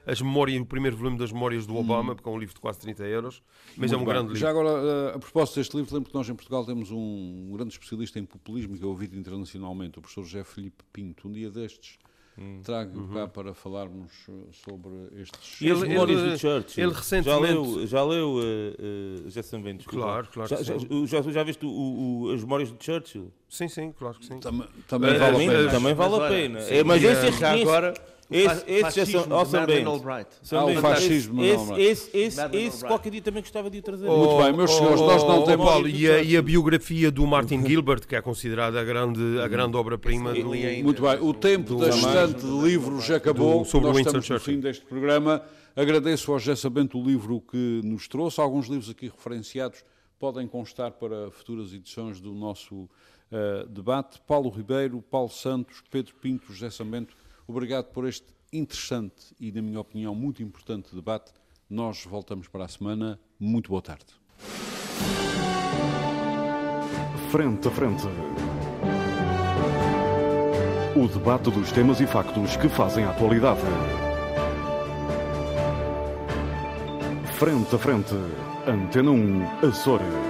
a, as memórias, o primeiro volume das memórias do Obama, uhum. porque é um livro de quase 30 euros, mas muito é um bem. grande livro. Já agora, a propósito deste livro, lembro que nós em Portugal temos um grande especialista em populismo que é ouvido internacionalmente, o professor José Felipe Pinto. Um dia destes Hum. Trago uhum. cá para falarmos uh, sobre estes. E as memórias do Churchill? Ele recentemente. Já leu, já leu uh, uh? Claro, claro. Já, já, já, já, viste o, o, as memórias do Churchill? Sim, sim, claro que sim. Também, também vale a pena. Também vale a pena. É, mas esse é agora esse, esse já são awesome band. Ah, o fascismo esse, esse, esse, esse qualquer dia também gostava de o trazer. Oh, Muito bem, meus senhores, nós não temos... Paulo, e, a, e a biografia do Martin Gilbert, que é considerada a grande, a grande obra-prima do... Muito bem, o tempo da estante de livros já acabou. sobre nós estamos no fim deste programa. Agradeço ao José Sabento o livro que nos trouxe. Alguns livros aqui referenciados podem constar para futuras edições do nosso uh, debate. Paulo Ribeiro, Paulo Santos, Pedro Pinto, José Sabento, obrigado por este interessante e, na minha opinião, muito importante debate. Nós voltamos para a semana. Muito boa tarde. Frente a frente. O debate dos temas e factos que fazem a atualidade. Frente a frente. Antena 1, Açores.